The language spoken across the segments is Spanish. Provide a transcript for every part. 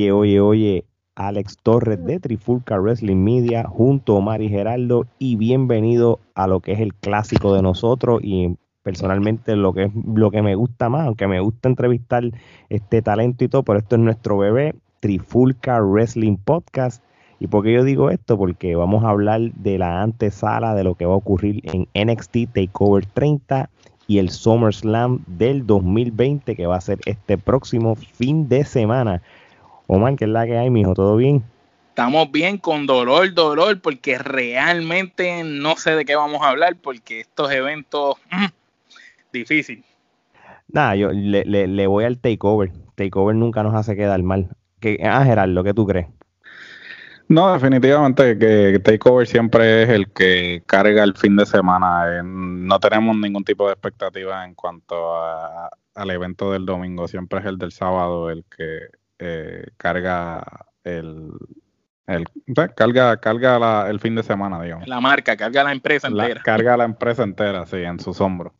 Oye, oye, oye, Alex Torres de Trifulca Wrestling Media junto a Mari Geraldo y bienvenido a lo que es el clásico de nosotros y personalmente lo que es lo que me gusta más, aunque me gusta entrevistar este talento y todo, pero esto es nuestro bebé, Trifulca Wrestling Podcast. ¿Y por qué yo digo esto? Porque vamos a hablar de la antesala de lo que va a ocurrir en NXT Takeover 30 y el SummerSlam del 2020 que va a ser este próximo fin de semana. Omar, ¿qué es la que hay, mijo? ¿Todo bien? Estamos bien con dolor, dolor, porque realmente no sé de qué vamos a hablar, porque estos eventos, mm, difícil. Nada, yo le, le, voy al takeover. Takeover nunca nos hace quedar mal. ¿Qué, ah, Gerardo, ¿qué tú crees? No, definitivamente que Takeover siempre es el que carga el fin de semana. Eh, no tenemos ningún tipo de expectativa en cuanto al evento del domingo. Siempre es el del sábado el que eh, carga el, el carga, carga el fin de semana, digamos. La marca, carga la empresa entera. carga la empresa entera, sí, en sus hombros.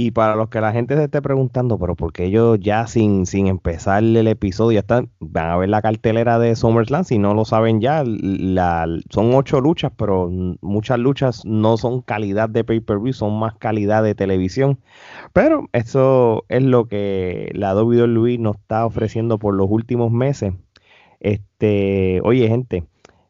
Y para los que la gente se esté preguntando, pero porque ellos ya sin, sin empezar el episodio ya están, van a ver la cartelera de SummerSlam, si no lo saben ya, son ocho luchas, pero muchas luchas no son calidad de pay-per-view, son más calidad de televisión. Pero eso es lo que la WWE nos está ofreciendo por los últimos meses. Este, oye gente,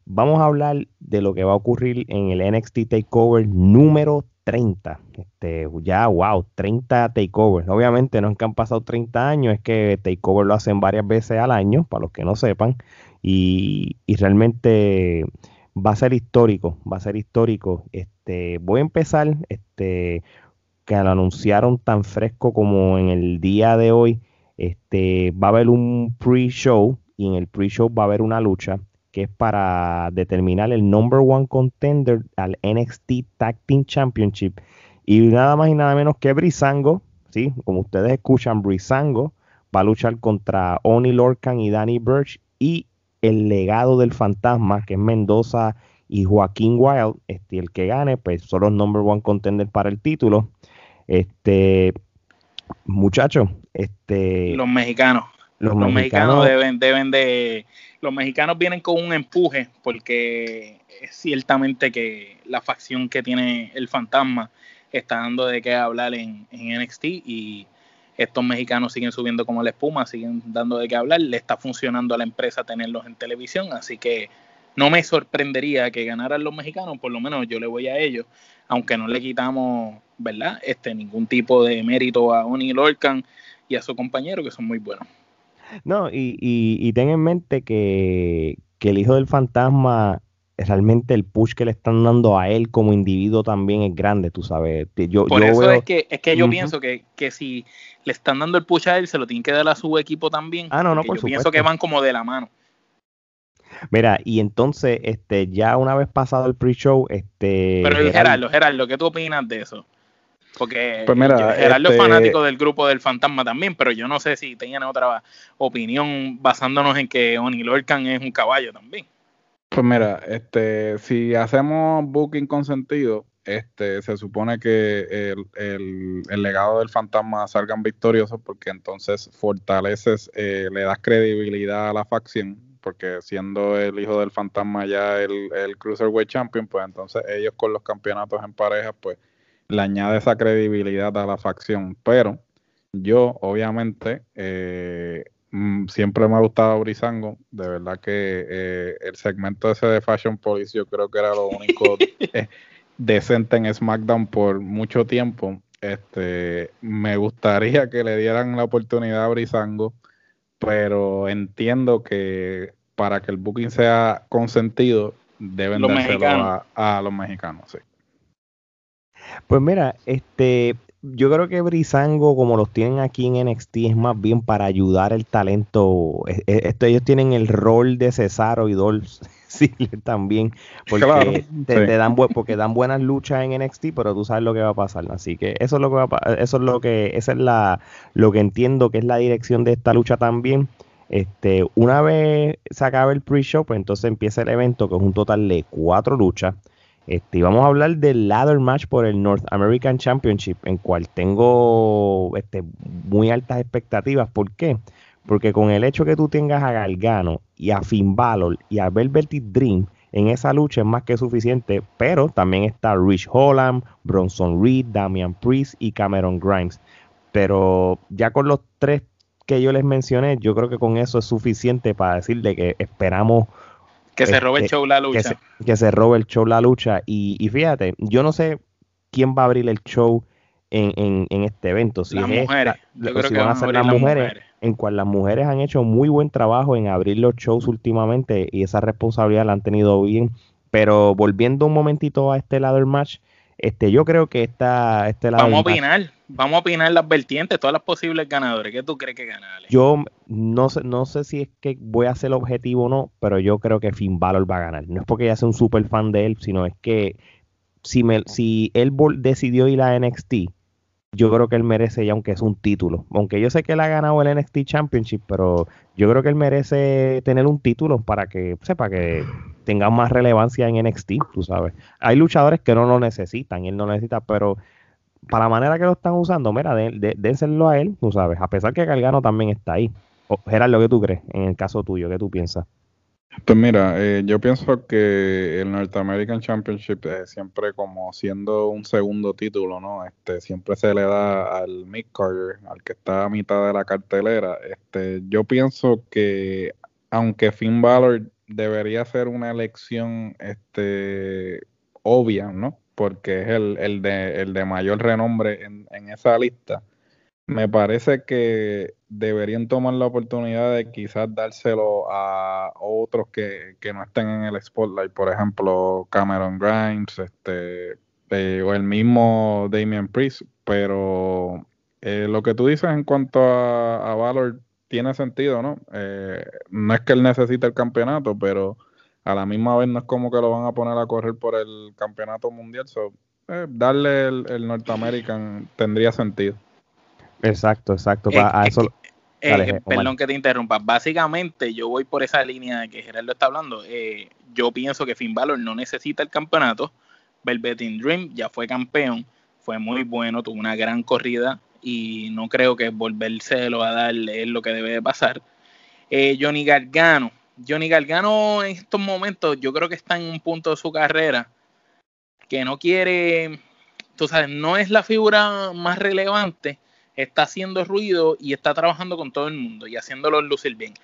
vamos a hablar de lo que va a ocurrir en el NXT Takeover número 30. Este, ya, wow, 30 takeovers. Obviamente no es que han pasado 30 años, es que takeover lo hacen varias veces al año, para los que no sepan. Y, realmente va a ser histórico, va a ser histórico. Este, voy a empezar, este, que lo anunciaron tan fresco como en el día de hoy. Este, va a haber un pre-show y en el pre-show va a haber una lucha que es para determinar el number one contender al NXT Tag Team Championship. Y nada más y nada menos que Brisango, ¿sí? como ustedes escuchan, Brisango va a luchar contra Oni Lorcan y Danny Birch y el legado del fantasma, que es Mendoza y Joaquín Wild. Este, el que gane, pues son los number one contender para el título. Este, muchachos, este. Los mexicanos. Los, mexicanos, deben, deben de los mexicanos vienen con un empuje porque es ciertamente que la facción que tiene el fantasma está dando de qué hablar en, NXT y estos mexicanos siguen subiendo como la espuma, siguen dando de qué hablar, le está funcionando a la empresa tenerlos en televisión, así que no me sorprendería que ganaran los mexicanos, por lo menos yo le voy a ellos, aunque no le quitamos, ¿verdad? Este ningún tipo de mérito a Oni Lorcan y a su compañero que son muy buenos. No, y, y, ten en mente que, el hijo del fantasma realmente el push que le están dando a él como individuo también es grande, tú sabes. Yo, Por eso es que, es que yo pienso que, si le están dando el push a él, se lo tienen que dar a su equipo también. Ah, no, no, por yo pienso que van como de la mano. Mira, y entonces, este, ya una vez pasado el pre-show, este. Pero Gerardo, Gerardo, ¿qué tú opinas de eso? Porque pues mira, Gerardo es este fanático del grupo del fantasma también, pero yo no sé si tenían otra opinión basándonos en que Oni Lorcan es un caballo también. Pues mira, este, si hacemos booking con sentido, este, se supone que el, legado del fantasma salgan victoriosos porque entonces fortaleces, eh, le das credibilidad a la facción, porque siendo el hijo del fantasma ya el, el Cruiserweight Champion, pues entonces ellos con los campeonatos en pareja, pues le añade esa credibilidad a la facción. Pero yo, obviamente, eh, mm, siempre me ha gustado Brisango. De verdad que eh, el segmento ese de Fashion Police yo creo que era lo único eh, decente en SmackDown por mucho tiempo. Este, me gustaría que le dieran la oportunidad a Brisango, pero entiendo que para que el booking sea consentido, deben dárselo a, a los mexicanos. Sí. Pues mira, este, yo creo que Brisango, como los tienen aquí en NXT, es más bien para ayudar el talento. E, e, esto, ellos tienen el rol de Cesaro y Dolph Ziggler también, porque te, dan porque dan buenas luchas en NXT, pero tú sabes lo que va a pasar. Así que eso es lo que va a, eso es lo que, esa es la, lo que entiendo que es la dirección de esta lucha también. Este, una vez se acabe el pre-show, pues entonces empieza el evento, que es un total de cuatro luchas. Este, vamos a hablar del ladder match por el North American Championship, en cual tengo este, muy altas expectativas. ¿Por qué? Porque con el hecho que tú tengas a Gargano y a Finn Balor y a Velvet Dream en esa lucha es más que suficiente, pero también está Rich Holland, Bronson Reed, Damian Priest y Cameron Grimes. Pero ya con los tres que yo les mencioné, yo creo que con eso es suficiente para decirle que esperamos que se robe el este, show la lucha. Que se, robe el show la lucha. Y, fíjate, yo no sé quién va a abrir el show en, este evento. Si las mujeres. si van a ser las mujeres, en cual las mujeres han hecho muy buen trabajo en abrir los shows últimamente y esa responsabilidad la han tenido bien. Pero volviendo un momentito a este ladder match, este, yo creo que esta, este lado. Vamos a opinar, vamos a opinar las vertientes, todas las posibles ganadores. ¿Qué tú crees que gana? Yo no sé, no sé si es que voy a ser objetivo o no, pero yo creo que Finn Balor va a ganar. No es porque ya sea un super fan de él, sino es que si, me, si él decidió ir a NXT, yo creo que él merece ya, aunque es un título. Aunque yo sé que él ha ganado el NXT Championship, pero yo creo que él merece tener un título para que sepa que tenga más relevancia en NXT, tú sabes. Hay luchadores que no lo necesitan, él no necesita, pero para la manera que lo están usando, mira, dénselo a él, tú sabes, a pesar que Gargano también está ahí. Gerardo, ¿qué tú crees en el caso tuyo? ¿Qué tú piensas? Pues mira, eh, yo pienso que el North American Championship siempre como siendo un segundo título, ¿no? Este siempre se le da al Mick Carter, al que está a mitad de la cartelera. Este, yo pienso que aunque Finn Balor debería ser una elección este obvia, ¿no? Porque es el, el, de, el de mayor renombre en, en esa lista me parece que deberían tomar la oportunidad de quizás dárselo a otros que, no estén en el spotlight, por ejemplo Cameron Grimes, este eh, o el mismo Damian Priest, pero eh, lo que tú dices en cuanto a, Valor tiene sentido, ¿no? Eh, no es que él necesite el campeonato, pero a la misma vez no es como que lo van a poner a correr por el campeonato mundial, so, darle el, el North American tendría sentido. Exacto, exacto. a eso, eh, perdón que te interrumpa. Básicamente, yo voy por esa línea de que Gerardo está hablando. Eh, yo pienso que Finn Balor no necesita el campeonato. Velvet Dream ya fue campeón, fue muy bueno, tuvo una gran corrida y no creo que volvérselo a darle es lo que debe de pasar. Eh, Johnny Gargano. Johnny Gargano en estos momentos yo creo que está en un punto de su carrera que no quiere, tú sabes, no es la figura más relevante, está haciendo ruido y está trabajando con todo el mundo y haciéndolo lucir bien.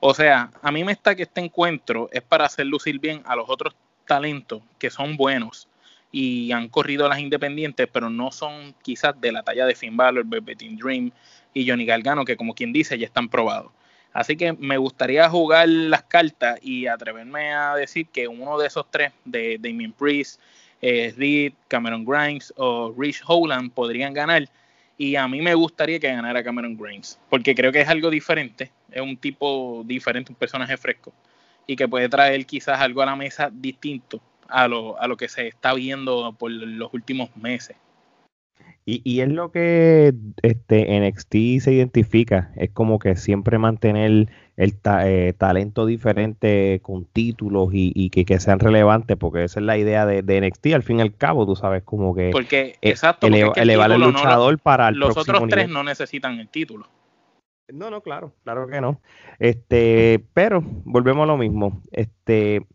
O sea, a mí me está que este encuentro es para hacer lucir bien a los otros talentos que son buenos y han corrido las independientes, pero no son quizás de la talla de Finn Balor, Velveteen Dream y Johnny Galgano, que como quien dice ya están probados. Así que me gustaría jugar las cartas y atreverme a decir que uno de esos tres, de Damien Priest, eh, Reed, Cameron Grimes o Rich Holland, podrían ganar y a mí me gustaría que ganara Cameron Grimes, porque creo que es algo diferente, es un tipo diferente, un personaje fresco, y que puede traer quizás algo a la mesa distinto a lo, a lo que se está viendo por los últimos meses. Y, y es lo que este NXT se identifica, es como que siempre mantener el eh, talento diferente con títulos y, que, sean relevantes, porque esa es la idea de, NXT, al fin y al cabo, tú sabes, como que porque, eh, exacto, elevar el luchador para el Los otros tres no necesitan el título. No, no, claro, claro que no. Este, pero volvemos a lo mismo. Este,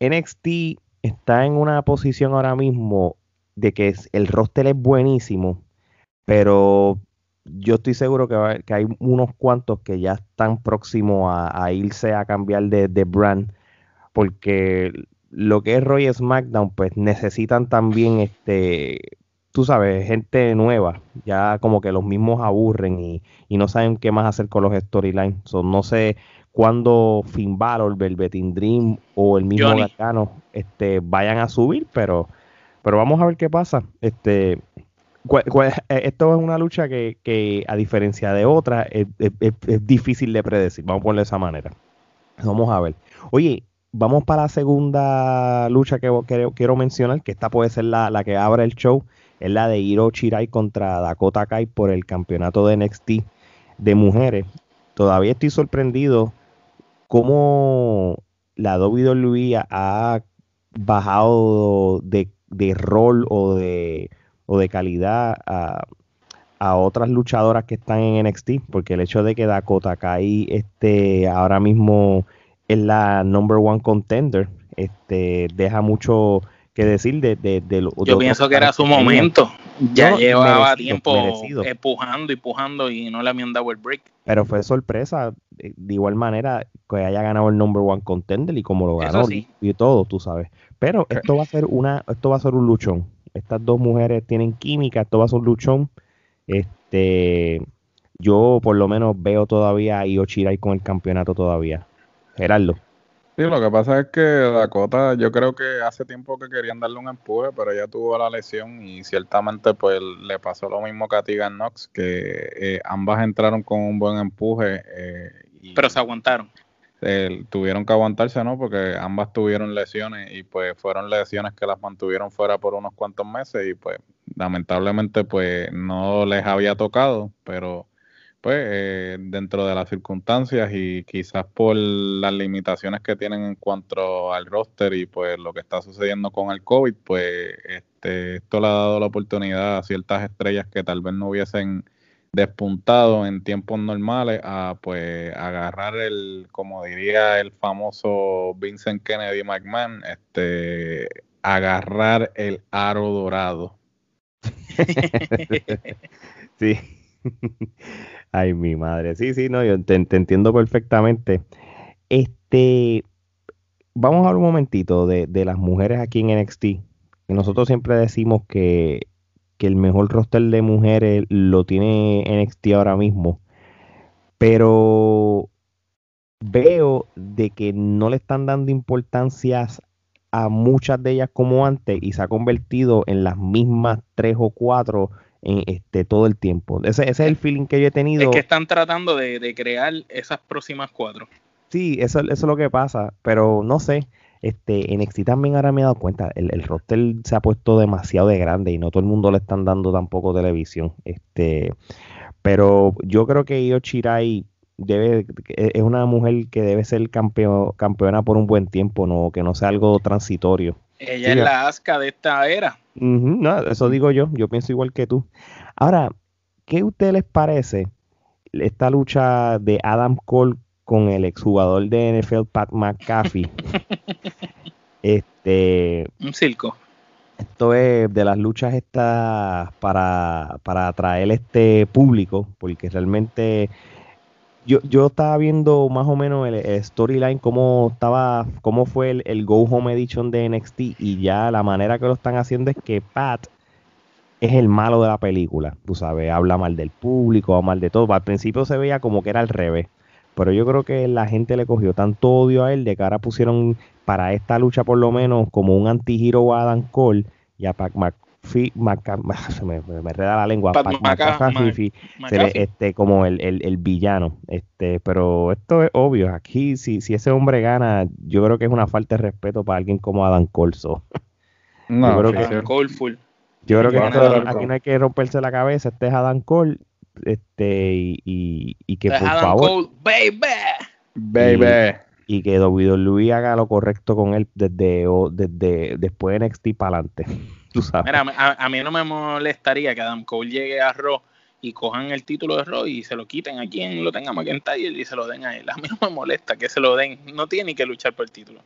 NXT está en una posición ahora mismo de que el roster es buenísimo, pero yo estoy seguro que, hay unos cuantos que ya están próximos a, irse a cambiar de, brand, porque lo que es Roy SmackDown, pues necesitan también, este, tú sabes, gente nueva. Ya como que los mismos aburren y, no saben qué más hacer con los storylines. no sé cuándo Finn Balor, Velveteen Dream o el mismo Gargano este, vayan a subir, pero, pero vamos a ver qué pasa. Este, eh, esto es una lucha que, a diferencia de otras, es, difícil de predecir. Vamos a ponerlo de esa manera. Vamos a ver. Oye, vamos para la segunda lucha que, quiero mencionar, que esta puede ser la, que abre el show. Es la de Hiro Chirai contra Dakota Kai por el campeonato de NXT de mujeres. Todavía estoy sorprendido cómo la WWE ha bajado de rol o de o de calidad a, a otras luchadoras que están en NXT, porque el hecho de que Dakota Kai este, ahora mismo es la number one contender, este, deja mucho que decir de, de, de, Yo pienso que era su momento. Ya llevaba tiempo empujando y empujando y no le habían dado el break. Pero fue sorpresa, eh, de igual manera, que haya ganado el number one contender y como lo ganó y, todo, tú sabes. Pero esto va a ser una, esto va a ser un luchón. Estas dos mujeres tienen química, esto va a ser un luchón. Este, yo por lo menos veo todavía a Io Shirai con el campeonato todavía. Gerardo. Sí, lo que pasa es que Dakota, yo creo que hace tiempo que querían darle un empuje, pero ella tuvo la lesión y ciertamente pues le pasó lo mismo que a Tegan Knox, que eh, ambas entraron con un buen empuje. Eh, pero se aguantaron. tuvieron que aguantarse, ¿no? Porque ambas tuvieron lesiones y pues fueron lesiones que las mantuvieron fuera por unos cuantos meses y pues lamentablemente pues no les había tocado, pero pues eh, dentro de las circunstancias y quizás por las limitaciones que tienen en cuanto al roster y pues lo que está sucediendo con el COVID, pues este, esto le ha dado la oportunidad a ciertas estrellas que tal vez no hubiesen despuntado en tiempos normales a pues agarrar el, como diría el famoso Vincent Kennedy McMahon, este, agarrar el aro dorado. sí. Ay, mi madre. Sí, sí, no, yo te, entiendo perfectamente. Este, vamos a hablar un momentito de, las mujeres aquí en NXT. nosotros siempre decimos que, el mejor roster de mujeres lo tiene NXT ahora mismo. Pero veo de que no le están dando importancia a muchas de ellas como antes y se ha convertido en las mismas tres o cuatro este, todo el tiempo. Ese, es el feeling que yo he tenido. Es que están tratando de, crear esas próximas cuatro. Sí, eso, eso, es lo que pasa, pero no sé. Este, NXT también ahora me he dado cuenta, el, el roster se ha puesto demasiado de grande y no todo el mundo le están dando tampoco televisión. Este, pero yo creo que Io Shirai debe, es una mujer que debe ser campeón, campeona por un buen tiempo, no, que no sea algo transitorio. Ella es la asca de esta era. No, eso digo yo, yo pienso igual que tú. Ahora, ¿qué a ustedes les parece esta lucha de Adam Cole con el exjugador de NFL Pat McAfee? este, un circo. Esto es de las luchas estas para, para atraer este público, porque realmente yo, yo estaba viendo más o menos el, storyline, cómo estaba, cómo fue el, Go Home Edition de NXT, y ya la manera que lo están haciendo es que Pat es el malo de la película, tú sabes, habla mal del público, habla mal de todo. Al principio se veía como que era al revés, pero yo creo que la gente le cogió tanto odio a él de que ahora pusieron para esta lucha por lo menos como un anti-hero a Adam Cole y a Pat, se me, me, reda la lengua, este, como el, el, villano. Este, pero esto es obvio. Aquí, si, si ese hombre gana, yo creo que es una falta de respeto para alguien como Adam Colso. No, yo creo que, Yo creo que aquí no hay que romperse la cabeza. Este es Adam Cole. Este, y, y, que por favor. baby. Baby. Y, que WWE haga lo correcto con él desde, desde después de NXT para adelante. Mira, a, mí no me molestaría que Adam Cole llegue a Raw y cojan el título de Raw y se lo quiten a quien lo tenga McIntyre y se lo den a él. A mí no me molesta que se lo den, no tiene ni que luchar por el título.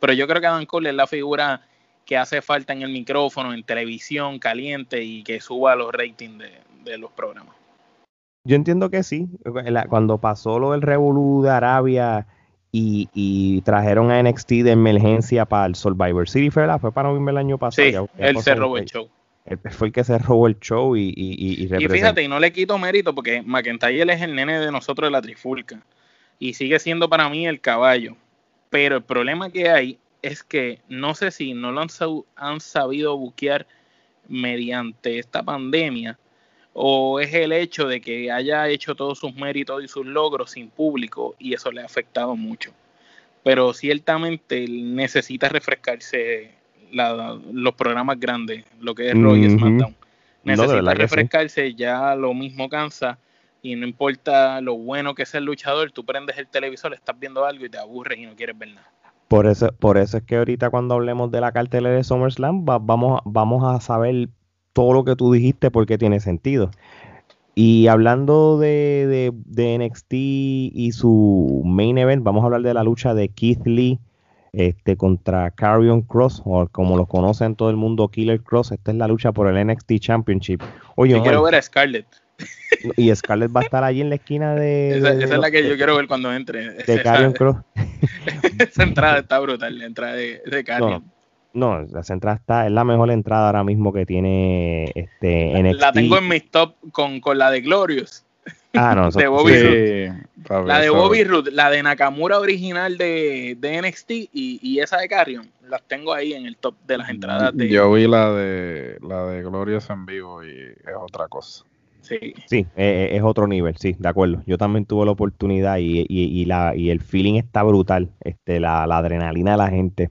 Pero yo creo que Adam Cole es la figura que hace falta en el micrófono, en televisión caliente y que suba los ratings de, los programas. Yo entiendo que sí. Cuando pasó lo del Revolú de Arabia y, trajeron a NXT de emergencia para el Survivor City, fue, fue para noviembre el año pasado. Sí, él se robó el show. fue el que se robó el show y, y, y, fíjate, y no le quito mérito porque McIntyre es el nene de nosotros de la trifulca y sigue siendo para mí el caballo. Pero el problema que hay es que no sé si no lo han, han sabido buquear mediante esta pandemia o es el hecho de que haya hecho todos sus méritos y sus logros sin público y eso le ha afectado mucho. Pero ciertamente necesita refrescarse los programas grandes, lo que es Roy y SmackDown. Necesita refrescarse, ya lo mismo cansa y no importa lo bueno que sea el luchador, tú prendes el televisor, estás viendo algo y te aburres y no quieres ver nada. Por eso, por eso es que ahorita cuando hablemos de la cartelera de SummerSlam vamos, vamos a saber todo lo que tú dijiste porque tiene sentido. Y hablando de, NXT y su main event, vamos a hablar de la lucha de Keith Lee este, contra Carrion Cross, o como lo conocen todo el mundo, Killer Cross. Esta es la lucha por el NXT Championship. Oye, yo quiero ver a Scarlett. Y Scarlett va a estar allí en la esquina de. esa, es la que yo quiero ver cuando entre. De Carrion Cross. esa entrada está brutal, la entrada de, de Carrion. No, la entrada está, es la mejor entrada ahora mismo que tiene este NXT. La tengo en mis top con, con la de Glorious. Ah, no, de Bobby La de Bobby Roode, la de Nakamura original de, de NXT y, y, esa de Carrion, las tengo ahí en el top de las entradas. De... Yo vi la de la de Glorious en vivo y es otra cosa. Sí, sí es, es otro nivel, sí, de acuerdo. Yo también tuve la oportunidad y, y, y, la, y el feeling está brutal, este, la, la adrenalina de la gente.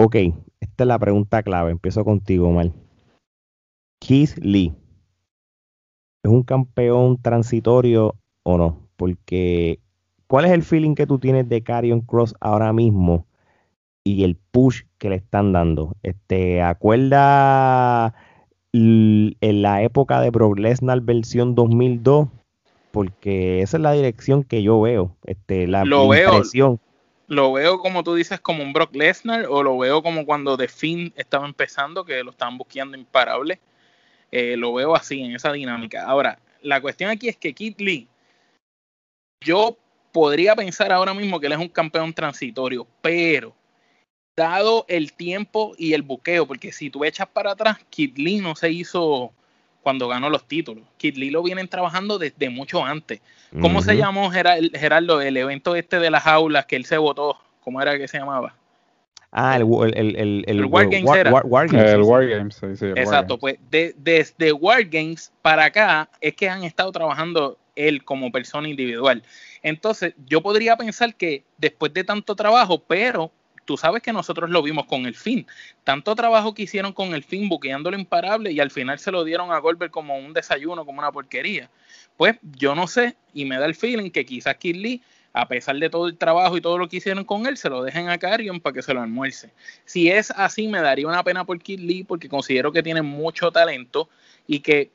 Ok, esta es la pregunta clave. Empiezo contigo, Mal. Keith Lee, ¿es un campeón transitorio o no? Porque, ¿cuál es el feeling que tú tienes de Carrion Cross ahora mismo y el push que le están dando? Este, ¿Acuerda en la época de Brock Lesnar versión 2002? Porque esa es la dirección que yo veo. Este, la Lo impresión lo veo como tú dices como un Brock Lesnar o lo veo como cuando The Finn estaba empezando que lo estaban buscando imparable. Eh, lo veo así en esa dinámica. Ahora la cuestión aquí es que Kid Lee yo podría pensar ahora mismo que él es un campeón transitorio pero dado el tiempo y el buqueo porque si tú echas para atrás Kid Lee no se hizo cuando ganó los títulos. Kid Lee lo vienen trabajando desde mucho antes. ¿Cómo se llamó Gerardo el evento este de las aulas que él se votó? ¿Cómo era que se llamaba? Ah, el, el, el, el, War Games era. el War Games, sí, sí, Exacto, pues desde War Games para acá es que han estado trabajando él como persona individual. Entonces, yo podría pensar que después de tanto trabajo, pero tú sabes que nosotros lo vimos con el fin. Tanto trabajo que hicieron con el fin, buqueándolo imparable, y al final se lo dieron a Goldberg como un desayuno, como una porquería. Pues yo no sé, y me da el feeling que quizás Kid Lee, a pesar de todo el trabajo y todo lo que hicieron con él, se lo dejen a Carrion para que se lo almuerce. Si es así, me daría una pena por Kid Lee, porque considero que tiene mucho talento y que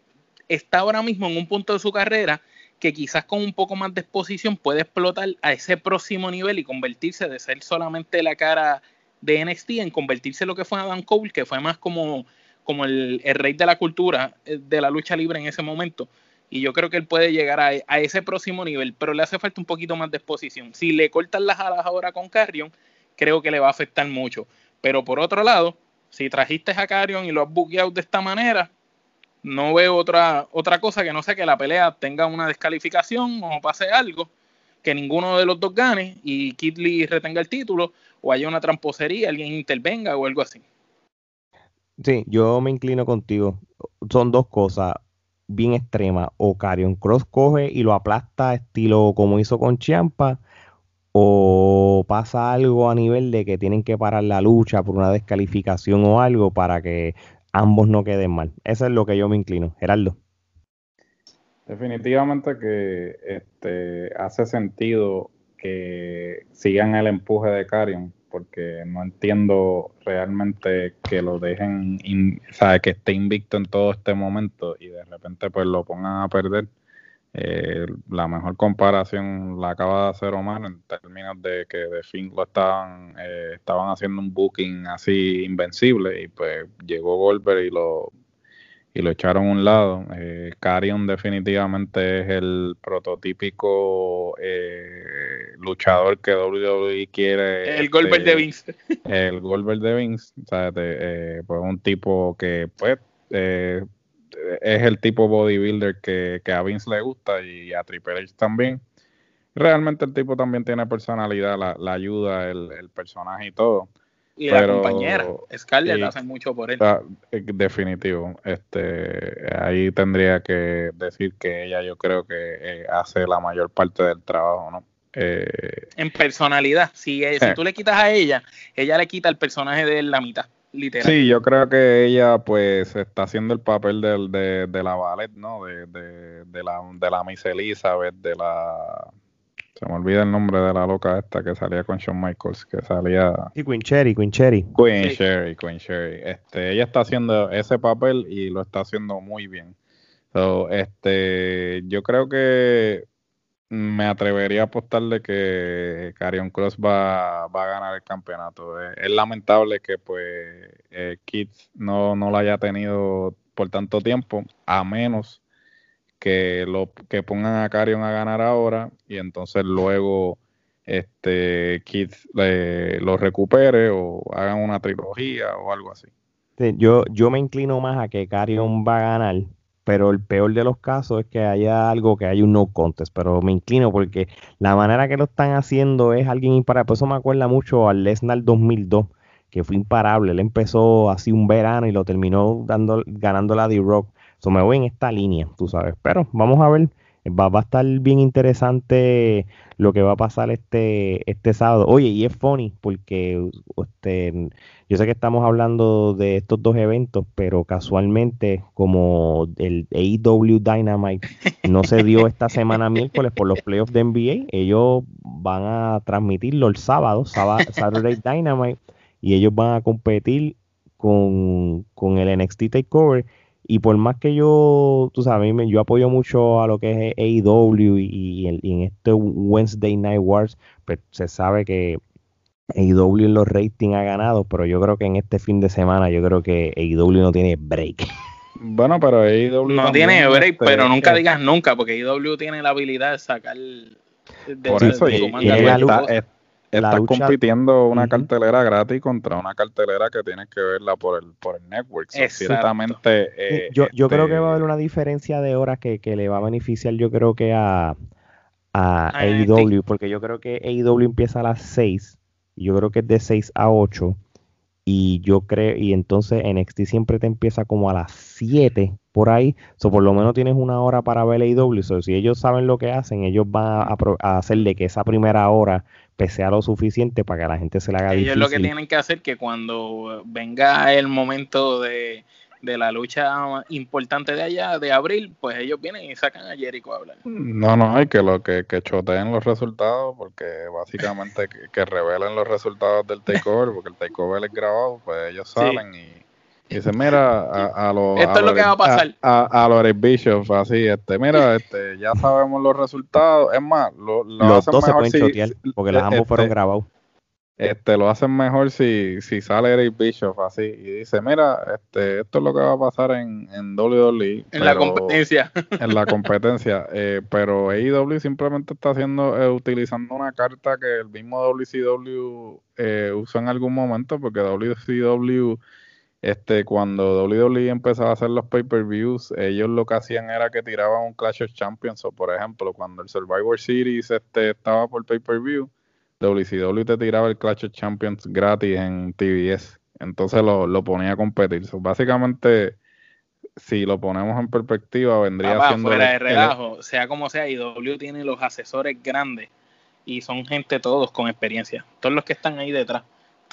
está ahora mismo en un punto de su carrera que quizás con un poco más de exposición puede explotar a ese próximo nivel y convertirse de ser solamente la cara de NXT en convertirse en lo que fue Adam Cole, que fue más como, como el, rey de la cultura eh, de la lucha libre en ese momento. Y yo creo que él puede llegar a, ese próximo nivel, pero le hace falta un poquito más de exposición. Si le cortan las alas ahora con Carrion, creo que le va a afectar mucho. Pero por otro lado, si trajiste a Carrion y lo has buqueado de esta manera, no veo otra, otra cosa que no sea que la pelea tenga una descalificación o pase algo, que ninguno de los dos gane y Kid Lee retenga el título o haya una tramposería, alguien intervenga o algo así. Sí, yo me inclino contigo. Son dos cosas bien extremas. O Carion Cross coge y lo aplasta estilo como hizo con Champa. O pasa algo a nivel de que tienen que parar la lucha por una descalificación o algo para que ambos no queden mal. Eso es lo que yo me inclino. Gerardo. Definitivamente que este, hace sentido que sigan el empuje de Carion, porque no entiendo realmente que lo dejen, o sea, que esté invicto en todo este momento y de repente pues lo pongan a perder eh, la mejor comparación la acaba de hacer Omar en términos de que de fin lo estaban, eh, estaban haciendo un booking así invencible y pues llegó Goldberg y lo y lo echaron a un lado. Eh, Carion definitivamente es el prototípico eh, luchador que WWE quiere. El Goldberg de este, Vince. El Goldberg de Vince. O sea, pues un tipo que pues eh, es el tipo bodybuilder que, a Vince le gusta y a Triple H también. Realmente el tipo también tiene personalidad, la, ayuda, el, personaje y todo. Y la compañera, Scarlett hace mucho por él. Eh, definitivo. Este, ahí tendría que decir que ella yo creo que eh, hace la mayor parte del trabajo, ¿no? Eh, en personalidad, si, si tú le quitas a ella, ella le quita el personaje de la mitad. Sí, yo creo que ella pues está haciendo el papel de, de, la ballet, ¿no? De, de, la, de la Miss Elizabeth, de la... Se me olvida el nombre de la loca esta que salía con Shawn Michaels, que salía... Sí, Queen Cherry, Queen Cherry. Queen Cherry, Queen Cherry. Este, ella está haciendo ese papel y lo está haciendo muy bien. So, este, yo creo que me atrevería a apostarle que Carion Cross va, a ganar el campeonato. Es, lamentable que pues eh, Kids no, lo haya tenido por tanto tiempo, a menos que lo que pongan a Carion a ganar ahora y entonces luego este Kids lo recupere o hagan una trilogía o algo así. yo, yo me inclino más a que Carion va a ganar pero el peor de los casos es que haya algo que haya un no contest, pero me inclino porque la manera que lo están haciendo es alguien imparable, por eso me acuerda mucho al Lesnar 2002, que fue imparable, él empezó así un verano y lo terminó dando, ganando la D-Rock, eso me voy en esta línea, tú sabes, pero vamos a ver, va, a estar bien interesante lo que va a pasar este, este sábado. Oye, y es funny porque este, yo sé que estamos hablando de estos dos eventos, pero casualmente como el AEW Dynamite no se dio esta semana miércoles por los playoffs de NBA, ellos van a transmitirlo el sábado, Saturday Dynamite, y ellos van a competir con, con el NXT Takeover y por más que yo, tú sabes, yo apoyo mucho a lo que es AEW y, en, este Wednesday Night Wars, pues se sabe que AEW en los ratings ha ganado, pero yo creo que en este fin de semana yo creo que AEW no tiene break. Bueno, pero AEW no tiene break, este, pero nunca digas nunca, porque AEW tiene la habilidad de sacar de, por eso, y, estás compitiendo una cartelera gratis contra una cartelera que tienes que verla por el por el network. ciertamente. Eh, yo, yo creo que va a haber una diferencia de horas que, le va a beneficiar, yo creo que a, a AEW, porque yo creo que AEW empieza a las 6, yo creo que es de 6 a 8, y yo creo, y entonces NXT siempre te empieza como a las 7 por ahí, o por lo menos tienes una hora para ver AEW, so, si ellos saben lo que hacen, ellos van a, a hacer de que esa primera hora pese a lo suficiente para que la gente se la haga Ellos lo que tienen que hacer que cuando venga el momento de, la lucha importante de allá, de abril, pues ellos vienen y sacan a Jericho a hablar. No, no, hay que lo que, que choteen los resultados, porque básicamente que, revelen los resultados del takeover, porque el takeover es grabado, pues ellos salen y dice, mira, a, a los... Esto es lo que va a pasar. A, los Eric Bishop, así, este, mira, este, ya sabemos los resultados. Es más, lo, los dos se pueden chotear, porque los ambos fueron este, grabados. Este, lo hacen mejor si, si sale Eric Bishop así y dice, mira, este, esto es lo que va a pasar en, en WWE. En la competencia. En la competencia. Eh, pero AEW simplemente está haciendo, eh, utilizando una carta que el mismo WCW eh, usó en algún momento, porque WCW este, cuando WWE empezaba a hacer los pay-per-views, ellos lo que hacían era que tiraban un Clash of Champions, o por ejemplo, cuando el Survivor Series este, estaba por pay-per-view, WCW te tiraba el Clash of Champions gratis en TBS, entonces lo, lo ponía a competir. básicamente, si lo ponemos en perspectiva, vendría siendo... fuera de relajo, sea como sea, IW tiene los asesores grandes y son gente todos con experiencia, todos los que están ahí detrás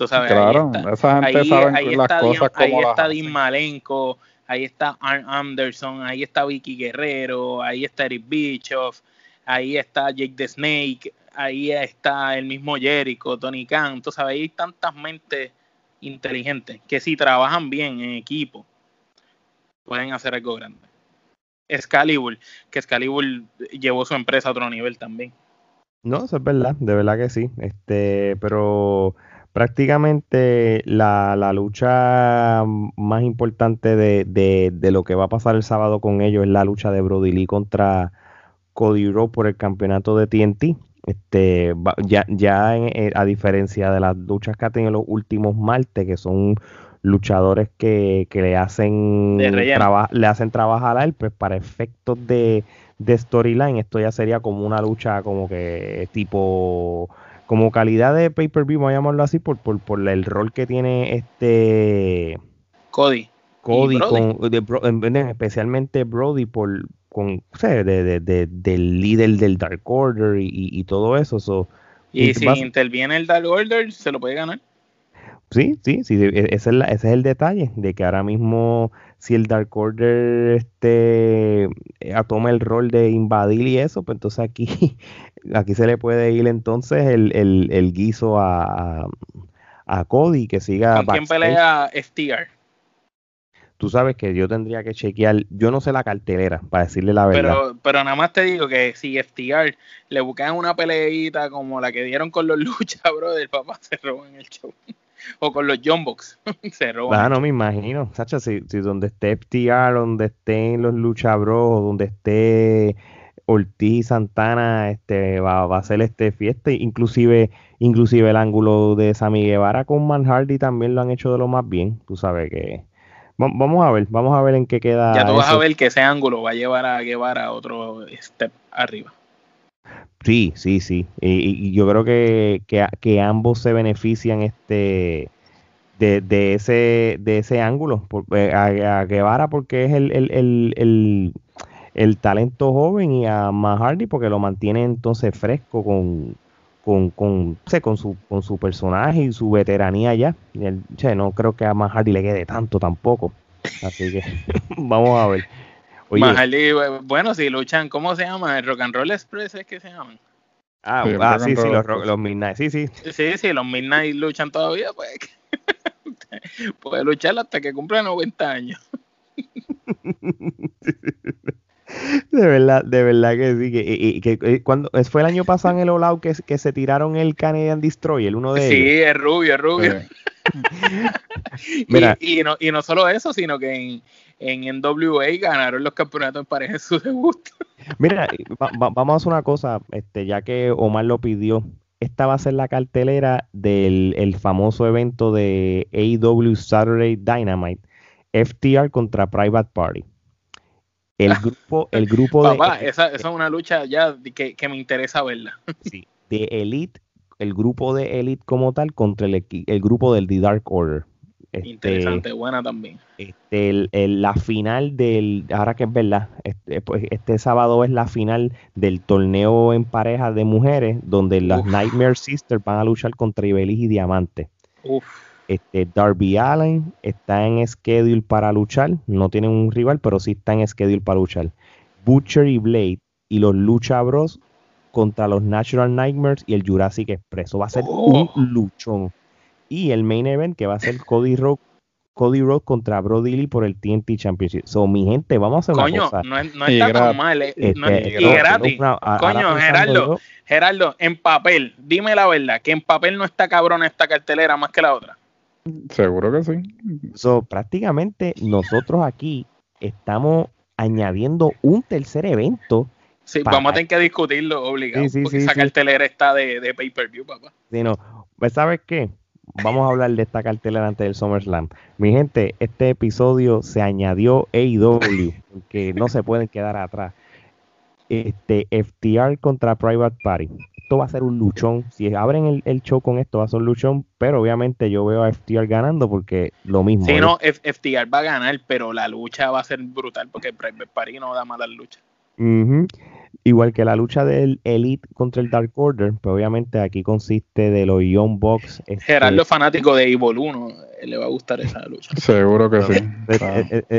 claro, esa gente sabe las cosas Ahí está Dean Malenko, ahí está Arn Anderson, ahí está Vicky Guerrero, ahí está Eric Bischoff, ahí está Jake the Snake, ahí está el mismo Jericho, Tony Khan, tú sabes, hay tantas mentes inteligentes que si trabajan bien en equipo pueden hacer algo grande. Excalibur, que Excalibur llevó su empresa a otro nivel también. No, eso es verdad, de verdad que sí. Este, pero prácticamente la, la, lucha más importante de, de, lo que va a pasar el sábado con ellos es la lucha de Brody Lee contra Cody Rhodes por el campeonato de TNT. Este, ya ya eh, a diferencia de las luchas que ha tenido los últimos martes, que son luchadores que, que le hacen le hacen trabajar a él, pues para efectos de, de storyline, esto ya sería como una lucha como que tipo como calidad de pay-per-view, vamos a llamarlo así, por, por, por, el rol que tiene este Cody. Cody, con, especialmente Brody, por con de, de, de, del líder del Dark Order y, y, todo eso. y, si interviene el Dark Order, se lo puede ganar. Sí, sí, sí, e, ese es, ese es el detalle, de que ahora mismo si el Dark Order este, eh, toma el rol de invadir y eso, pues entonces aquí, aquí se le puede ir entonces el, el, guiso a, a, Cody que siga. ¿Con quién pelea STR? tú sabes que yo tendría que chequear, yo no sé la cartelera, para decirle la verdad. Pero, pero nada más te digo que si FTR le buscan una peleita como la que dieron con los lucha, bro, del papá se roban el show. o con los Jumbox se roban. Ah, no me imagino, Sacha, si, si donde esté FTR, donde estén los lucha bros, donde esté Ortiz Santana, este va, va a ser este fiesta, inclusive inclusive el ángulo de Sammy Guevara con Man Hardy también lo han hecho de lo más bien, tú sabes que Vamos a ver, vamos a ver en qué queda. Ya tú vas a ver que ese ángulo va a llevar a Guevara a otro step arriba. Sí, sí, sí. Y, yo creo que, que, ambos se benefician este de, de ese de ese ángulo. Eh, a, Guevara porque es el, el, el, el, talento joven y a Mahardy porque lo mantiene entonces fresco con, con, con, con, su, con su personaje y su veteranía ya. no creo que a Mahardy le quede tanto tampoco. Así que vamos a ver. Oye, bueno, si luchan, ¿cómo se llama? ¿El Rock and Roll Express es que se llaman? Ah, sí, ah, sí, los, los, Midnight, sí, sí. Sí, sí, los Midnight luchan todavía, pues. Puede luchar hasta que cumpla 90 años. De verdad, de verdad que sí. Que, y, que, eh, cuando fue el año pasado en el All que, que se tiraron el Canadian Destroy, el uno de sí, ellos. Sí, es rubio, es rubio. Mira, y, no, y no solo eso, sino que en, en NWA ganaron los campeonatos en pareja en su debut. Mira, vamos a hacer una cosa, este, ya que Omar lo pidió. Esta va a ser la cartelera del el famoso evento de AEW Saturday Dynamite, FTR contra Private Party. El grupo, el grupo Papá, de. esa, esa, es una lucha ya que, que me interesa verla. Sí, de Elite, el grupo de Elite como tal contra el, el grupo del The Dark Order. Este, Interesante, buena también. Este, el, la final del, ahora que es verdad, este, pues, este sábado es la final del torneo en pareja de mujeres, donde las Nightmare Sisters van a luchar contra Ibelis y Diamante. Uf. Este, Darby Allen está en schedule para luchar. No tienen un rival, pero sí está en schedule para luchar. Butcher y Blade y los Lucha Bros contra los Natural Nightmares y el Jurassic Express. va a ser un oh. luchón. Y el main event que va a ser Cody Rhodes Cody Rhodes contra Brody Lee por el TNT Championship. So, mi gente, vamos a hacer Coño, una cosa. no, no está tan mal. Eh. y gratis. Coño, Gerardo, Gerardo, en papel, dime la verdad, que en papel no está cabrón esta cartelera más que la otra. Seguro que sí. So, prácticamente nosotros aquí estamos añadiendo un tercer evento. Sí, vamos a tener que discutirlo obligado. porque esa cartelera está de, de pay-per-view, papá. Sí, no. Pues, ¿sabes qué? Vamos a hablar de esta cartelera antes del SummerSlam. Mi gente, este episodio se añadió AEW, porque no se pueden quedar atrás. Este, FTR contra Private Party va a ser un luchón. Si abren el, show con esto, va a ser un luchón. Pero obviamente yo veo a FTR ganando porque lo mismo. Sí, no, FTR va a ganar, pero la lucha va a ser brutal porque Paris no da malas luchas. Igual que la lucha del Elite contra el Dark Order, pero obviamente aquí consiste de los Young Bucks. Este, Gerardo fanático de Evil 1, le va a gustar esa lucha. Seguro que sí.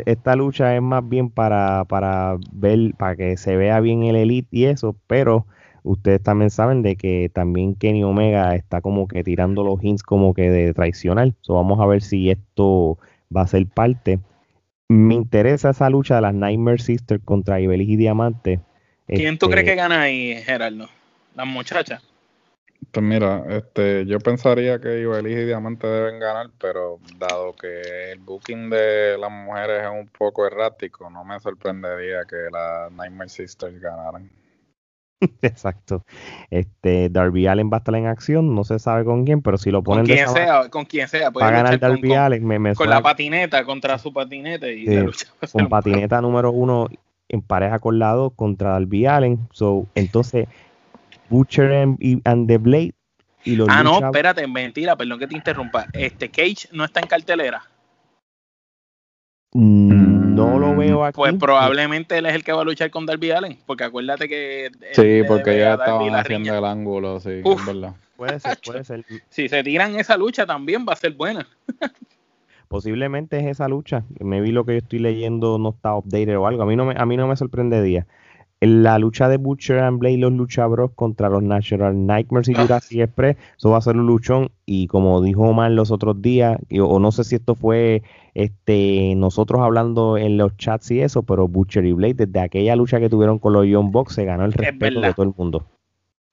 Esta lucha es más bien para, para ver, para que se vea bien el Elite y eso, pero ustedes también saben de que también Kenny Omega está como que tirando los hints como que de traicionar. So, vamos a ver si esto va a ser parte. Me interesa esa lucha de las Nightmare Sisters contra Ibelis y Diamante. ¿Quién tú crees este, que gana ahí, Gerardo? ¿Las muchachas? Pues mira, este, yo pensaría que Ibelis y Diamante deben ganar, pero dado que el booking de las mujeres es un poco errático, no me sorprendería que las Nightmare Sisters ganaran. Exacto. Este Darby Allen va a estar en acción, no se sabe con quién, pero si lo ponen con quien sea, con quien sea, va a ganar Darby Allen, me, con la patineta contra su patineta y con patineta número uno en pareja con lado contra Darby Allen. So, entonces Butcher and, the Blade y los Ah, no, espérate, mentira, perdón que te interrumpa. Este Cage no está en cartelera. Mm, no lo mm. veo aquí. Pues probablemente él es el que va a luchar con Darby Allen, porque acuérdate que. Sí, porque ya estaban haciendo el ángulo, sí, es verdad. Puede ser, puede ser. Si se tiran esa lucha también va a ser buena. Posiblemente es esa lucha. Me vi lo que yo estoy leyendo no está updated o algo. A mí no me, a mí no me sorprendería. la lucha de Butcher and Blade, los luchabros contra los Natural Nightmares y Jurassic Express, eso va a ser un luchón y como dijo Omar los otros días, o no sé si esto fue este nosotros hablando en los chats y eso, pero Butcher y Blade desde aquella lucha que tuvieron con los Young Box se ganó el respeto de todo el mundo.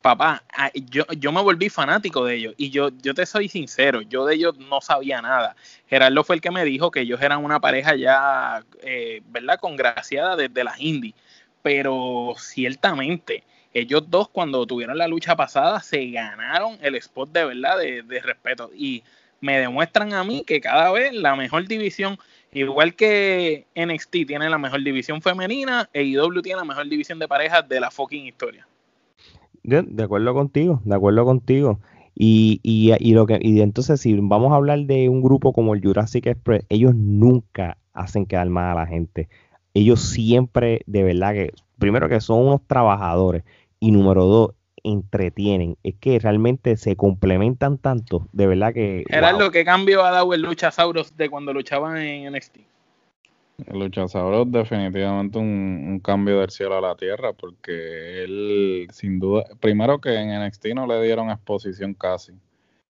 Papá, yo, yo me volví fanático de ellos y yo, yo te soy sincero, yo de ellos no sabía nada. Gerardo fue el que me dijo que ellos eran una pareja ya, eh, ¿verdad? Congraciada desde las indies pero ciertamente ellos dos cuando tuvieron la lucha pasada se ganaron el spot de verdad de, respeto y me demuestran a mí que cada vez la mejor división, igual que NXT tiene la mejor división femenina, AEW tiene la mejor división de parejas de la fucking historia. De, acuerdo contigo, de acuerdo contigo. Y, y, y, lo que, y entonces, si vamos a hablar de un grupo como el Jurassic Express, ellos nunca hacen quedar mal a la gente ellos siempre, de verdad que, primero que son unos trabajadores y número dos, entretienen. Es que realmente se complementan tanto, de verdad que... Era lo que cambio ha dado el Luchasauros de cuando luchaban en NXT. El Luchasauros definitivamente un, un, cambio del cielo a la tierra, porque él, sin duda, primero que en NXT no le dieron exposición casi.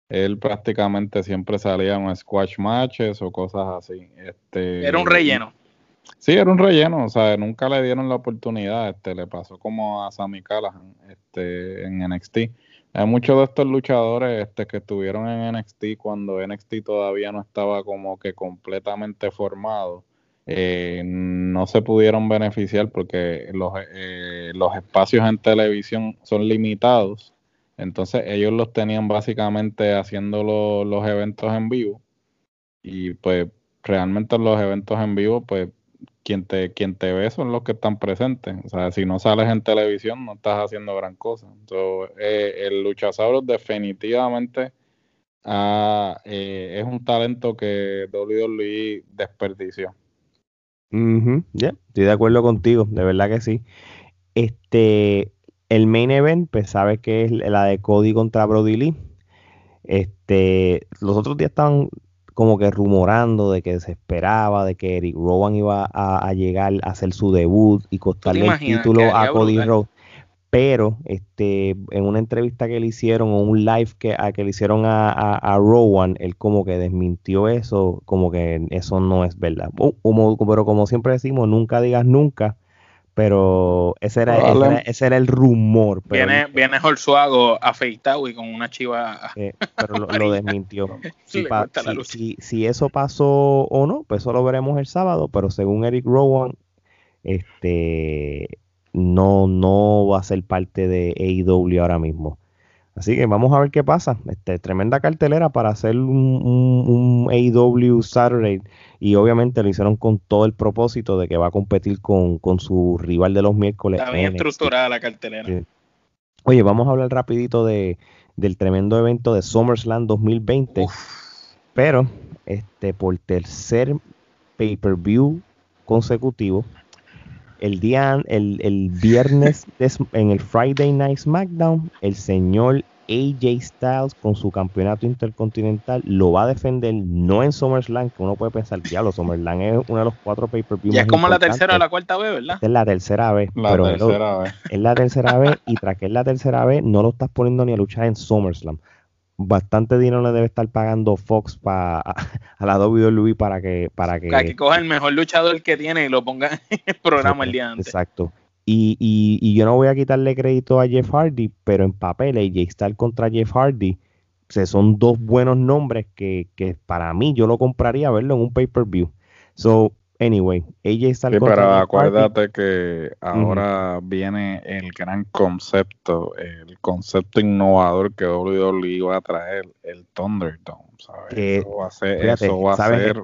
Él prácticamente siempre salía en squash matches o cosas así. Este, Era un relleno. Sí, era un relleno, o sea, nunca le dieron la oportunidad, este, le pasó como a Sammy Callahan, este, en NXT. Hay muchos de estos luchadores este, que estuvieron en NXT cuando NXT todavía no estaba como que completamente formado, eh, no se pudieron beneficiar porque los, eh, los espacios en televisión son limitados, entonces ellos los tenían básicamente haciendo los eventos en vivo y pues realmente los eventos en vivo pues quien te, quien te ve son los que están presentes. O sea, si no sales en televisión, no estás haciendo gran cosa. Entonces, eh, el Luchasaurus definitivamente ah, eh, es un talento que WWE desperdició. Ya, estoy de acuerdo contigo, de verdad que sí. Este, el main event, pues sabes que es la de Cody contra Brody Lee. Este, los otros días estaban como que rumorando de que se esperaba de que Eric Rowan iba a, llegar a hacer su debut y costarle el título a Cody Rhodes. Pero este, en una entrevista que le hicieron o un live que, a, que le hicieron a, a, Rowan, él como que desmintió eso, como que eso no es verdad. Como, pero como siempre decimos, nunca digas nunca pero ese era, ese era, el rumor. viene, viene Jorsuago afeitado y con una chiva. Eh, pero lo, desmintió. Si, si, eso pasó o no, pues eso lo veremos el sábado, pero según Eric Rowan, este no, no va a ser parte de AEW ahora mismo. Así que vamos a ver qué pasa. Este, tremenda cartelera para hacer un, un, AEW Saturday. Y obviamente lo hicieron con todo el propósito de que va a competir con, su rival de los miércoles. Está bien estructurada la cartelera. Oye, vamos a hablar rapidito de, del tremendo evento de SummerSlam 2020. Pero, este, por tercer pay-per-view consecutivo, el día, el, el viernes en el Friday Night SmackDown, el señor AJ Styles con su campeonato intercontinental lo va a defender no en SummerSlam, que uno puede pensar, diablo, SummerSlam es uno de los cuatro pay-per-view. Y es como la tercera o la cuarta vez, ¿verdad? es la tercera vez. La tercera vez. Es la tercera vez y tras que es la tercera vez, no lo estás poniendo ni a luchar en SummerSlam bastante dinero le debe estar pagando Fox pa, a, la WWE para que para que, que coja el mejor luchador que tiene y lo ponga en el programa el día antes. Exacto. Y, y, y, yo no voy a quitarle crédito a Jeff Hardy, pero en papel AJ Styles contra Jeff Hardy se son dos buenos nombres que, que para mí yo lo compraría verlo en un pay-per-view. So, Anyway, ella está sí, pero acuérdate que ahora viene el gran concepto, el concepto innovador que WWE iba a traer, el Thunderdome, ¿sabes? eso va a ser, eso va a ser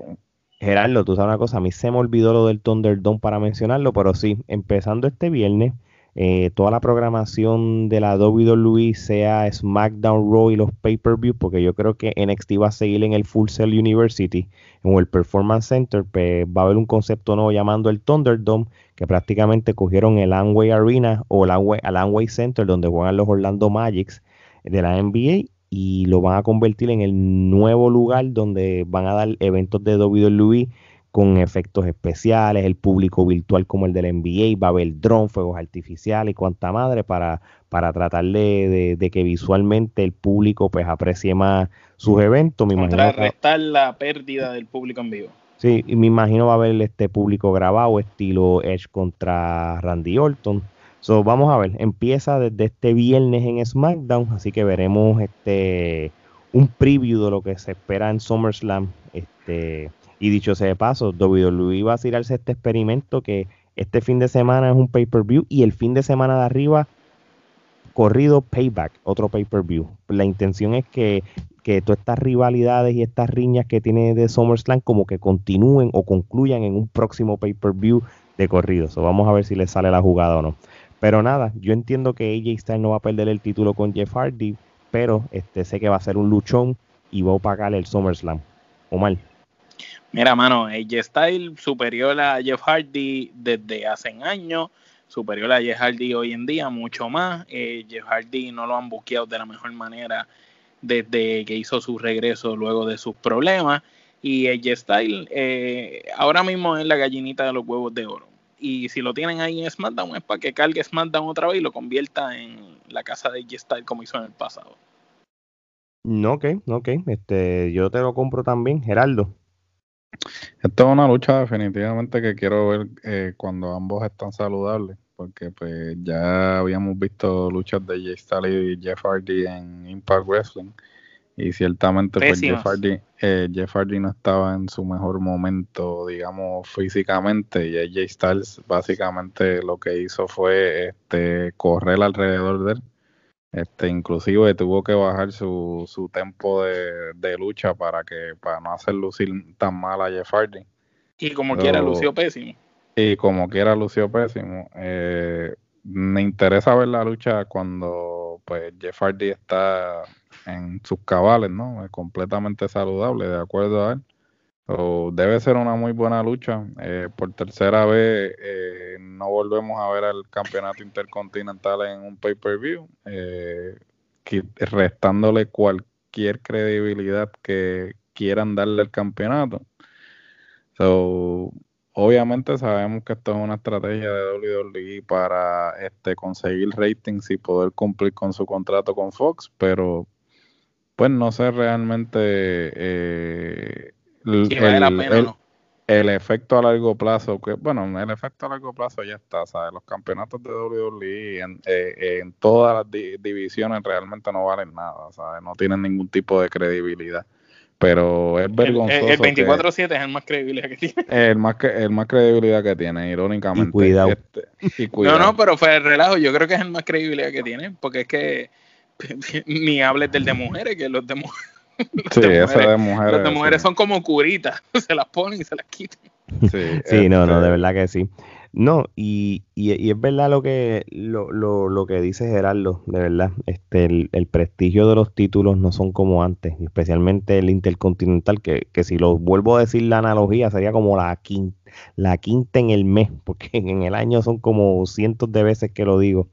Gerardo, tú sabes una cosa, a mí se me olvidó lo del Thunderdome para mencionarlo, pero sí, empezando este viernes, eh, toda la programación de la WWE, sea SmackDown Raw y los pay-per-view, porque yo creo que NXT va a seguir en el Full Sail University o el Performance Center, pues va a haber un concepto nuevo llamando el Thunderdome, que prácticamente cogieron el Amway Arena o el Amway, Center, donde juegan los Orlando Magics de la NBA, y lo van a convertir en el nuevo lugar donde van a dar eventos de WWE con efectos especiales, el público virtual como el del NBA, va a haber dron, fuegos artificiales y cuanta madre para, para tratar de, que visualmente el público pues aprecie más sus eventos. Me Contrarrestar la pérdida del público en vivo. Sí, y me imagino va a haber este público grabado, estilo Edge contra Randy Orton. So, vamos a ver, empieza desde este viernes en SmackDown, así que veremos este un preview de lo que se espera en SummerSlam. Este, y dicho sea de paso, WWE va a tirarse este experimento que este fin de semana es un pay-per-view y el fin de semana de arriba corrido payback, otro pay-per-view. La intención es que, que todas estas rivalidades y estas riñas que tiene de SummerSlam como que continúen o concluyan en un próximo pay-per-view de corrido. Vamos a ver si le sale la jugada o no. Pero nada, yo entiendo que AJ Styles no va a perder el título con Jeff Hardy, pero este, sé que va a ser un luchón y va a pagar el SummerSlam. Omar. Mira, mano, AJ Style superior a Jeff Hardy desde hace años, superior a Jeff Hardy hoy en día, mucho más. Eh, Jeff Hardy no lo han buqueado de la mejor manera desde que hizo su regreso luego de sus problemas. Y AJ Style eh, ahora mismo es la gallinita de los huevos de oro. Y si lo tienen ahí en SmackDown es para que cargue SmackDown otra vez y lo convierta en la casa de AJ Style como hizo en el pasado. No, ok, ok. Este, yo te lo compro también, Geraldo. Esto es una lucha definitivamente que quiero ver eh, cuando ambos están saludables, porque pues ya habíamos visto luchas de Jay Styles y Jeff Hardy en Impact Wrestling y ciertamente pues Jeff Hardy, eh, Jeff Hardy no estaba en su mejor momento, digamos físicamente y Jay Styles básicamente lo que hizo fue este correr alrededor de él este, inclusive tuvo que bajar su, su tempo de, lucha para que para no hacer lucir tan mal a Jeff Hardy. Y como quiera lució pésimo. Y como quiera lució pésimo. Eh, me interesa ver la lucha cuando pues Jeff Hardy está en sus cabales, ¿no? Completamente saludable, de acuerdo a él debe ser una muy buena lucha. Eh, por tercera vez eh, no volvemos a ver al campeonato intercontinental en un pay-per-view, eh, restándole cualquier credibilidad que quieran darle al campeonato. obviamente sabemos que esto es una estrategia de WWE para este, conseguir ratings y poder cumplir con su contrato con Fox, pero pues no sé realmente el, efecto a largo plazo, que bueno, el efecto a largo plazo ya está, ¿sabes? Los campeonatos de WWE en, eh, en todas las divisiones realmente no valen nada, ¿sabes? No tienen ningún tipo de credibilidad. Pero es vergonzoso. El, 24-7 es el más credible que tiene. El más, el más credibilidad que tiene, irónicamente. cuidado. Este, y cuidado. No, no, pero fue el relajo. Yo creo que es el más credibilidad que tiene, porque es que ni hables del de mujeres, que los de mujeres Sí, eso de mujeres. Las de mujeres son como curitas, se las ponen y se las quitan. Sí, no, no, de este verdad que sí. No, y, y, es verdad lo que lo, lo, lo, que dice Gerardo, de verdad. Este, el, prestigio de los títulos no son como antes, especialmente el Intercontinental, que, que si lo vuelvo a decir la analogía, sería como la quinta, la quinta en el mes, porque en el año son como cientos de veces que lo digo.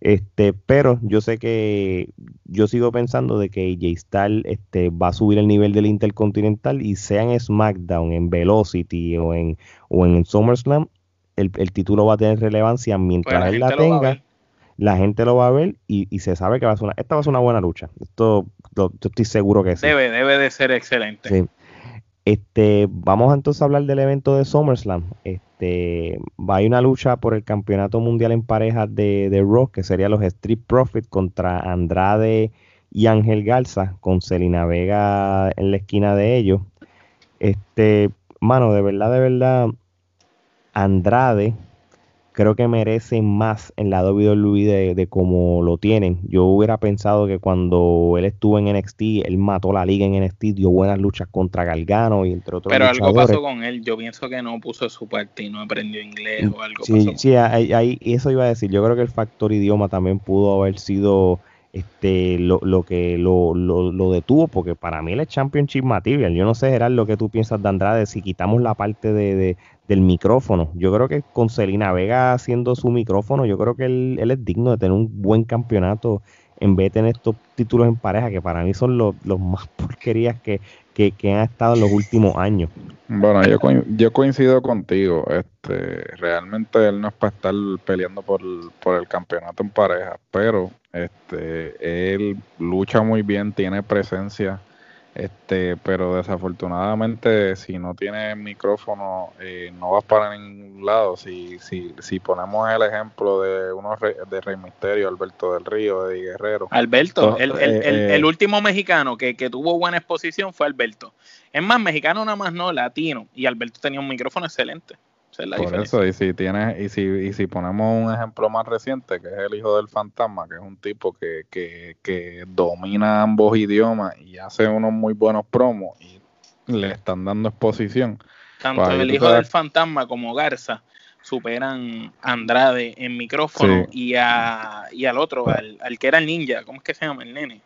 Este, pero yo sé que yo sigo pensando de que AJ Styles este, va a subir el nivel del Intercontinental y sea en SmackDown, en Velocity o en, o en SummerSlam, el, título va a tener relevancia mientras pues él la tenga. La gente lo va a ver y, se sabe que va a ser una, esta va a ser una buena lucha. Esto yo estoy seguro que sí. Debe, debe de ser excelente. Este, vamos entonces a hablar del evento de SummerSlam. Este, va a una lucha por el campeonato mundial en parejas de, de Raw, que sería los Street Profits contra Andrade y Ángel Garza, con Selina Vega en la esquina de ellos. Este, mano, de verdad, de verdad, Andrade creo que merecen más en la WWE de, de como lo tienen. Yo hubiera pensado que cuando él estuvo en NXT, él mató la liga en NXT, dio buenas luchas contra Galgano y entre otros. Pero algo pasó con él. Yo pienso que no puso su parte y no aprendió inglés o algo. Sí, pasó. sí, ahí, eso iba a decir. Yo creo que el factor idioma también pudo haber sido este lo, lo que lo, lo, detuvo, porque para mí él es Championship Material. Yo no sé, Gerard, lo que tú piensas de Andrade, si quitamos la parte de, del micrófono. Yo creo que con Celina Vega haciendo su micrófono, yo creo que él, es digno de tener un buen campeonato en vez de tener estos títulos en pareja, que para mí son los, más porquerías que, que, han estado en los últimos años. Bueno, yo, yo coincido contigo. Este, realmente él no es para estar peleando por, por el campeonato en pareja, pero este, él lucha muy bien, tiene presencia este, pero desafortunadamente si no tienes micrófono eh, no vas para ningún lado. Si, si, si ponemos el ejemplo de uno de Rey Misterio, Alberto del Río, de Guerrero. Alberto, el, el, eh, el, último mexicano que, que, tuvo buena exposición fue Alberto. Es más, mexicano nada más no, latino. Y Alberto tenía un micrófono excelente. Por eso, y si tienes, y si, y si ponemos un ejemplo más reciente, que es el hijo del fantasma, que es un tipo que, que, que domina ambos idiomas y hace unos muy buenos promos y le están dando exposición. Tanto pues el hijo del fantasma como Garza superan a Andrade en micrófono y, a, y al otro, al, al que era el ninja, ¿cómo es que se llama el nene?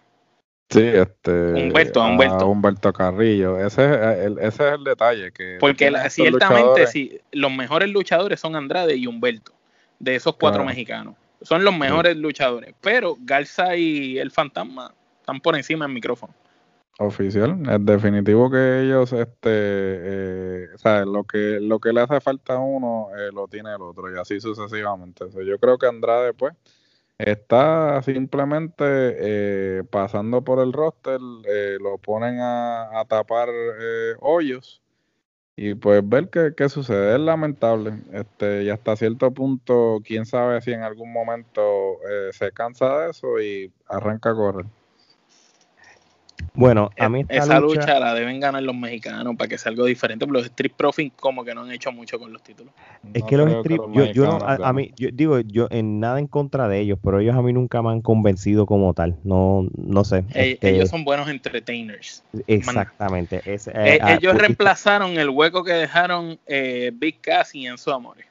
Sí, este. Humberto, Humberto. Humberto Carrillo. Ese es el, ese es el detalle. que Porque ciertamente, sí, los mejores luchadores son Andrade y Humberto, de esos cuatro mexicanos. Son los mejores luchadores. Pero Garza y el Fantasma están por encima del micrófono. Oficial, es definitivo que ellos, este, eh, o sea, lo que, lo que le hace falta a uno, eh, lo tiene el otro, y así sucesivamente. yo creo que Andrade, pues, Está simplemente eh, pasando por el roster, eh, lo ponen a, tapar eh, hoyos y pues ver qué, sucede. Es lamentable. Este, y hasta cierto punto, quién sabe si en algún momento se cansa de eso y arranca a correr. Bueno, a mí esa lucha... la deben ganar los mexicanos para que sea algo diferente, pero los Street Profits como que no han hecho mucho con los títulos. Es que los Street, yo, yo, no, a, mí, yo digo, yo en nada en contra de ellos, pero ellos a mí nunca me han convencido como tal, no, no sé. Este ellos son buenos entertainers. Exactamente. Eh, ah, ellos reemplazaron el hueco que dejaron eh, Big Cass y Enzo Amores.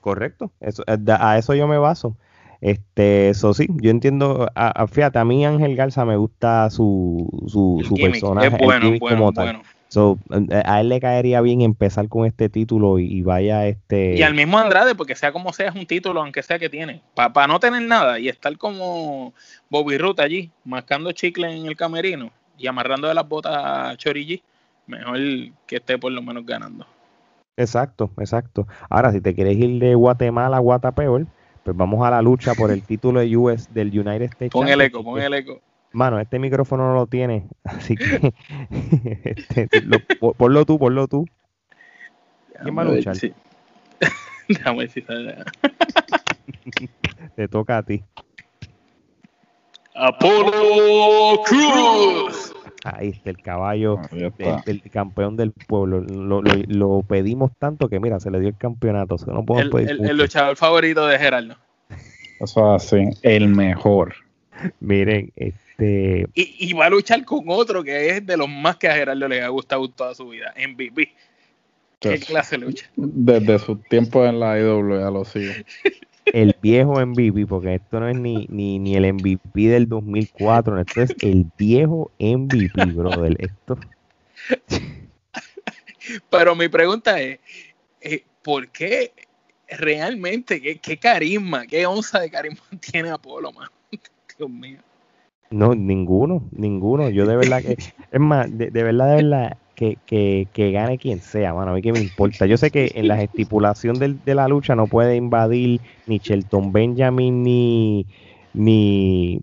Correcto, eso, eh, a eso yo me baso. Este, eso sí, yo entiendo, a, fíjate, a mí Ángel Garza me gusta su, su, su personaje, como tal. Eh, a él le caería bien empezar con este título y, vaya este... Y al mismo Andrade, porque sea como sea, es un título, aunque sea que tiene. Para no tener nada y estar como Bobby Root allí, mascando chicle en el camerino y amarrando de las botas a Chorigi, mejor que esté por lo menos ganando. Exacto, exacto. Ahora, si te quieres ir de Guatemala a Guatapeor, pues vamos a la lucha por el título de US del United States. Pon el eco, pon el eco. Mano, este micrófono no lo tiene, así que este, ponlo tú, ponlo tú. ¿Quién va a luchar? Déjame ver si sale. Te toca a ti. Apolo Cruz. Ahí está el caballo del, campeón del pueblo. Lo, pedimos tanto que, mira, se le dio el campeonato. no el, luchador favorito de Gerardo. Eso así, el mejor. Miren, este. Y, va a luchar con otro que es de los más que a Gerardo le ha gustado toda su vida, MVP. ¿Qué clase de lucha? Desde su tiempo en la IWA lo sigue. el viejo MVP, porque esto no es ni, ni, ni el MVP del 2004, esto es el viejo MVP, brother. Esto. Pero mi pregunta es, eh, ¿por qué realmente, qué, carisma, qué onza de carisma tiene Apolo, man? Dios mío. No, ninguno, ninguno. Yo de verdad que, es más, de, de verdad, de verdad, que, que, que, gane quien sea, mano, a mí que me importa. Yo sé que en la estipulación de, la lucha no puede invadir ni Shelton Benjamin ni ni,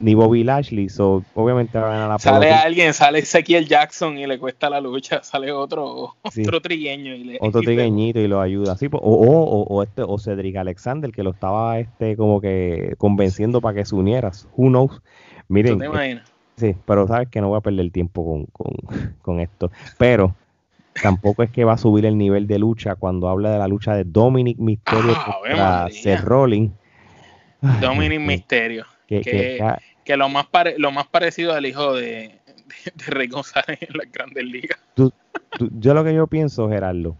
ni Bobby Lashley, so, obviamente va a ganar la Sale alguien, sale Ezequiel Jackson y le cuesta la lucha, sale otro, otro trigueño y le, otro trigueñito y lo ayuda, sí, o, o, o, este, o Cedric Alexander que lo estaba este como que convenciendo para que se unieras, who knows. Miren, ¿Tú te imaginas? Sí, pero sabes que no voy a perder tiempo con, esto. Pero tampoco es que va a subir el nivel de lucha cuando habla de la lucha de Dominic Mysterio ah, contra Seth Rollins. Dominic Mysterio. Que, lo, más lo más parecido al hijo de, de, Rey González en las grandes ligas. yo lo que yo pienso, Gerardo,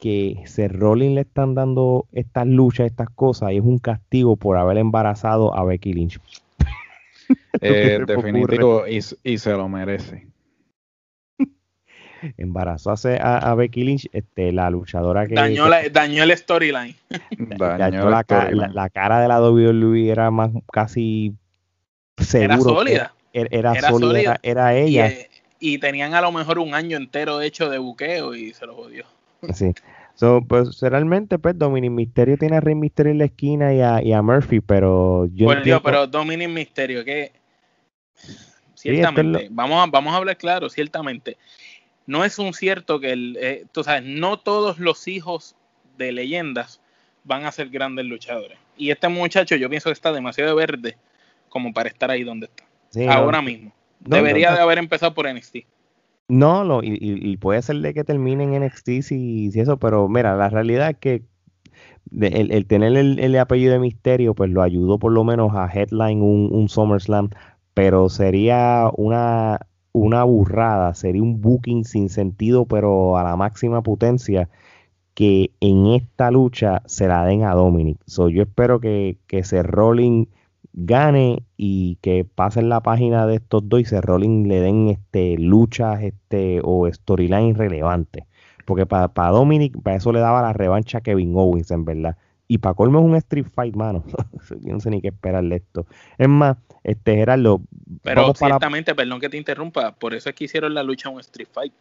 que Seth Rollins le están dando estas luchas, estas cosas, y es un castigo por haber embarazado a Becky Lynch. Eh, definitivo, y, se lo merece. Embarazó a, a, Becky Lynch, este, la luchadora que. Dañó, la, dañó el storyline. la, la, cara de la WWE era más casi seguro. Era sólida. Era, sólida, Era, ella. Y, tenían a lo mejor un año entero hecho de buqueo y se lo jodió. Sí. Pues realmente, pues Dominic Misterio tiene a Rey Misterio en la esquina y a, y a Murphy, pero yo. Bueno, entiendo... pero Dominic Misterio, que. Ciertamente, vamos, a, vamos a hablar claro, ciertamente. No es un cierto que el. Eh, tú sabes, no todos los hijos de leyendas van a ser grandes luchadores. Y este muchacho, yo pienso que está demasiado verde como para estar ahí donde está. Ahora mismo. Debería de haber empezado por NXT. No, lo, y, puede ser de que termine en NXT si, si eso, pero mira, la realidad es que el, tener el, apellido de Misterio, pues lo ayudó por lo menos a headline un, un SummerSlam, pero sería una, una burrada, sería un booking sin sentido, pero a la máxima potencia, que en esta lucha se la den a Dominic. So, yo espero que, que ese Rolling gane y que pasen la página de estos dos y se Rolling le den este luchas este o storyline relevante. Porque para Dominic para eso le daba la revancha a Kevin Owens en verdad. Y para colmo es un street fight mano. Yo no sé ni qué esperarle esto. Es más este Gerardo pero ciertamente perdón que te interrumpa por eso es que hicieron la lucha un street fight.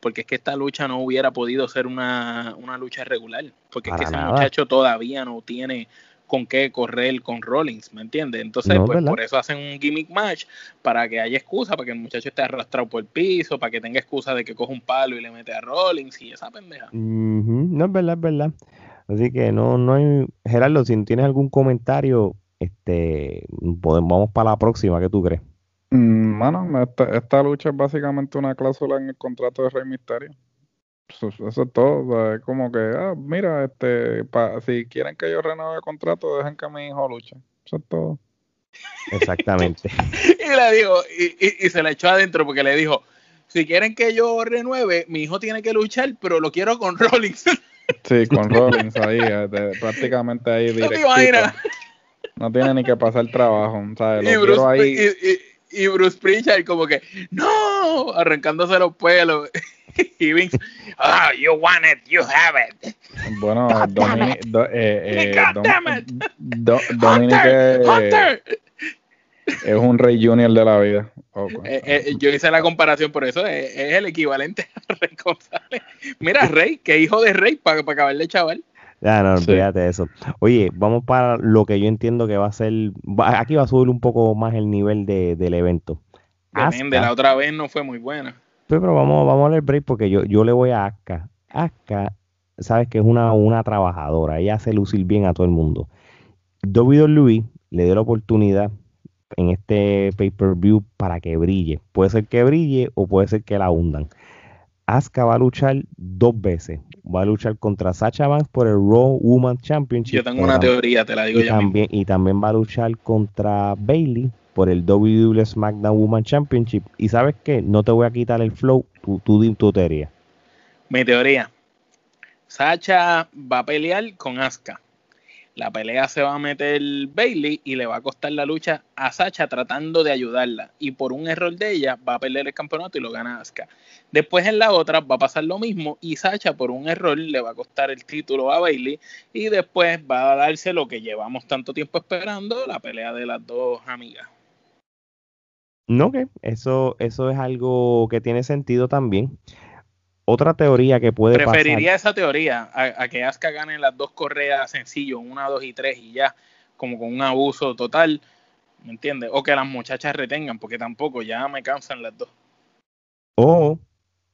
Porque es que esta lucha no hubiera podido ser una, una lucha regular. Porque es que ese muchacho todavía no tiene con qué correr con Rollins, ¿me entiendes? Entonces, pues por eso hacen un gimmick match, para que haya excusa, para que el muchacho esté arrastrado por el piso, para que tenga excusa de que coge un palo y le mete a Rollins y esa pendeja. No es verdad, es verdad. Así que no, no hay. Gerardo, si tienes algún comentario, este, podemos, vamos para la próxima, ¿qué tú crees? Mano, mm, esta, esta lucha es básicamente una cláusula en el contrato de Rey Misterio. Eso, es todo. Es como que, ah, mira, este, si quieren que yo renueve el contrato, dejen que mi hijo luche. Eso es todo. Exactamente. y le dijo, y, y, se le echó adentro porque le dijo, si quieren que yo renueve, mi hijo tiene que luchar, pero lo quiero con Rollins. sí, con Rollins ahí, eh, prácticamente ahí directo. No tiene ni que pasar trabajo, ¿sabes? Lo quiero ahí y Bruce Pritchard como que, no, arrancándose los pelos. y Vince, oh, you want it, you have it. Bueno, Dominic, eh, eh, Dominic es un Rey Junior de la vida. Eh, yo hice la comparación por eso, es, el equivalente a Rey González. Mira, Rey, que hijo de Rey para acabar de chaval. Ya, no, olvídate de eso. Oye, vamos para lo que yo entiendo que va a ser. aquí va a subir un poco más el nivel de, del evento. Depende, la otra vez no fue muy buena. Pero, vamos, vamos a leer break porque yo, yo le voy a Aska. Aska, sabes que es una, una trabajadora. Ella hace lucir bien a todo el mundo. WWE le dio la oportunidad en este pay-per-view para que brille. Puede ser que brille o puede ser que la hundan. Asuka va a luchar dos veces. Va a luchar contra Sacha Banks por el Raw Woman Championship. Yo tengo una teoría, te la digo y ya. También, y también va a luchar contra Bailey por el WWE SmackDown Woman Championship. Y sabes qué, no te voy a quitar el flow, tú tu teoría. Mi teoría. Sacha va a pelear con Asuka. La pelea se va a meter Bailey y le va a costar la lucha a Sacha tratando de ayudarla. Y por un error de ella va a perder el campeonato y lo gana Asuka. Después en la otra va a pasar lo mismo y Sacha por un error le va a costar el título a Bailey y después va a darse lo que llevamos tanto tiempo esperando, la pelea de las dos amigas. No, que eso, eso es algo que tiene sentido también otra teoría que puede Preferiría esa teoría a, que Asuka gane las dos correas sencillo, una, dos y tres y ya, como con un abuso total, ¿me entiendes? O que las muchachas retengan, porque tampoco ya me cansan las dos. O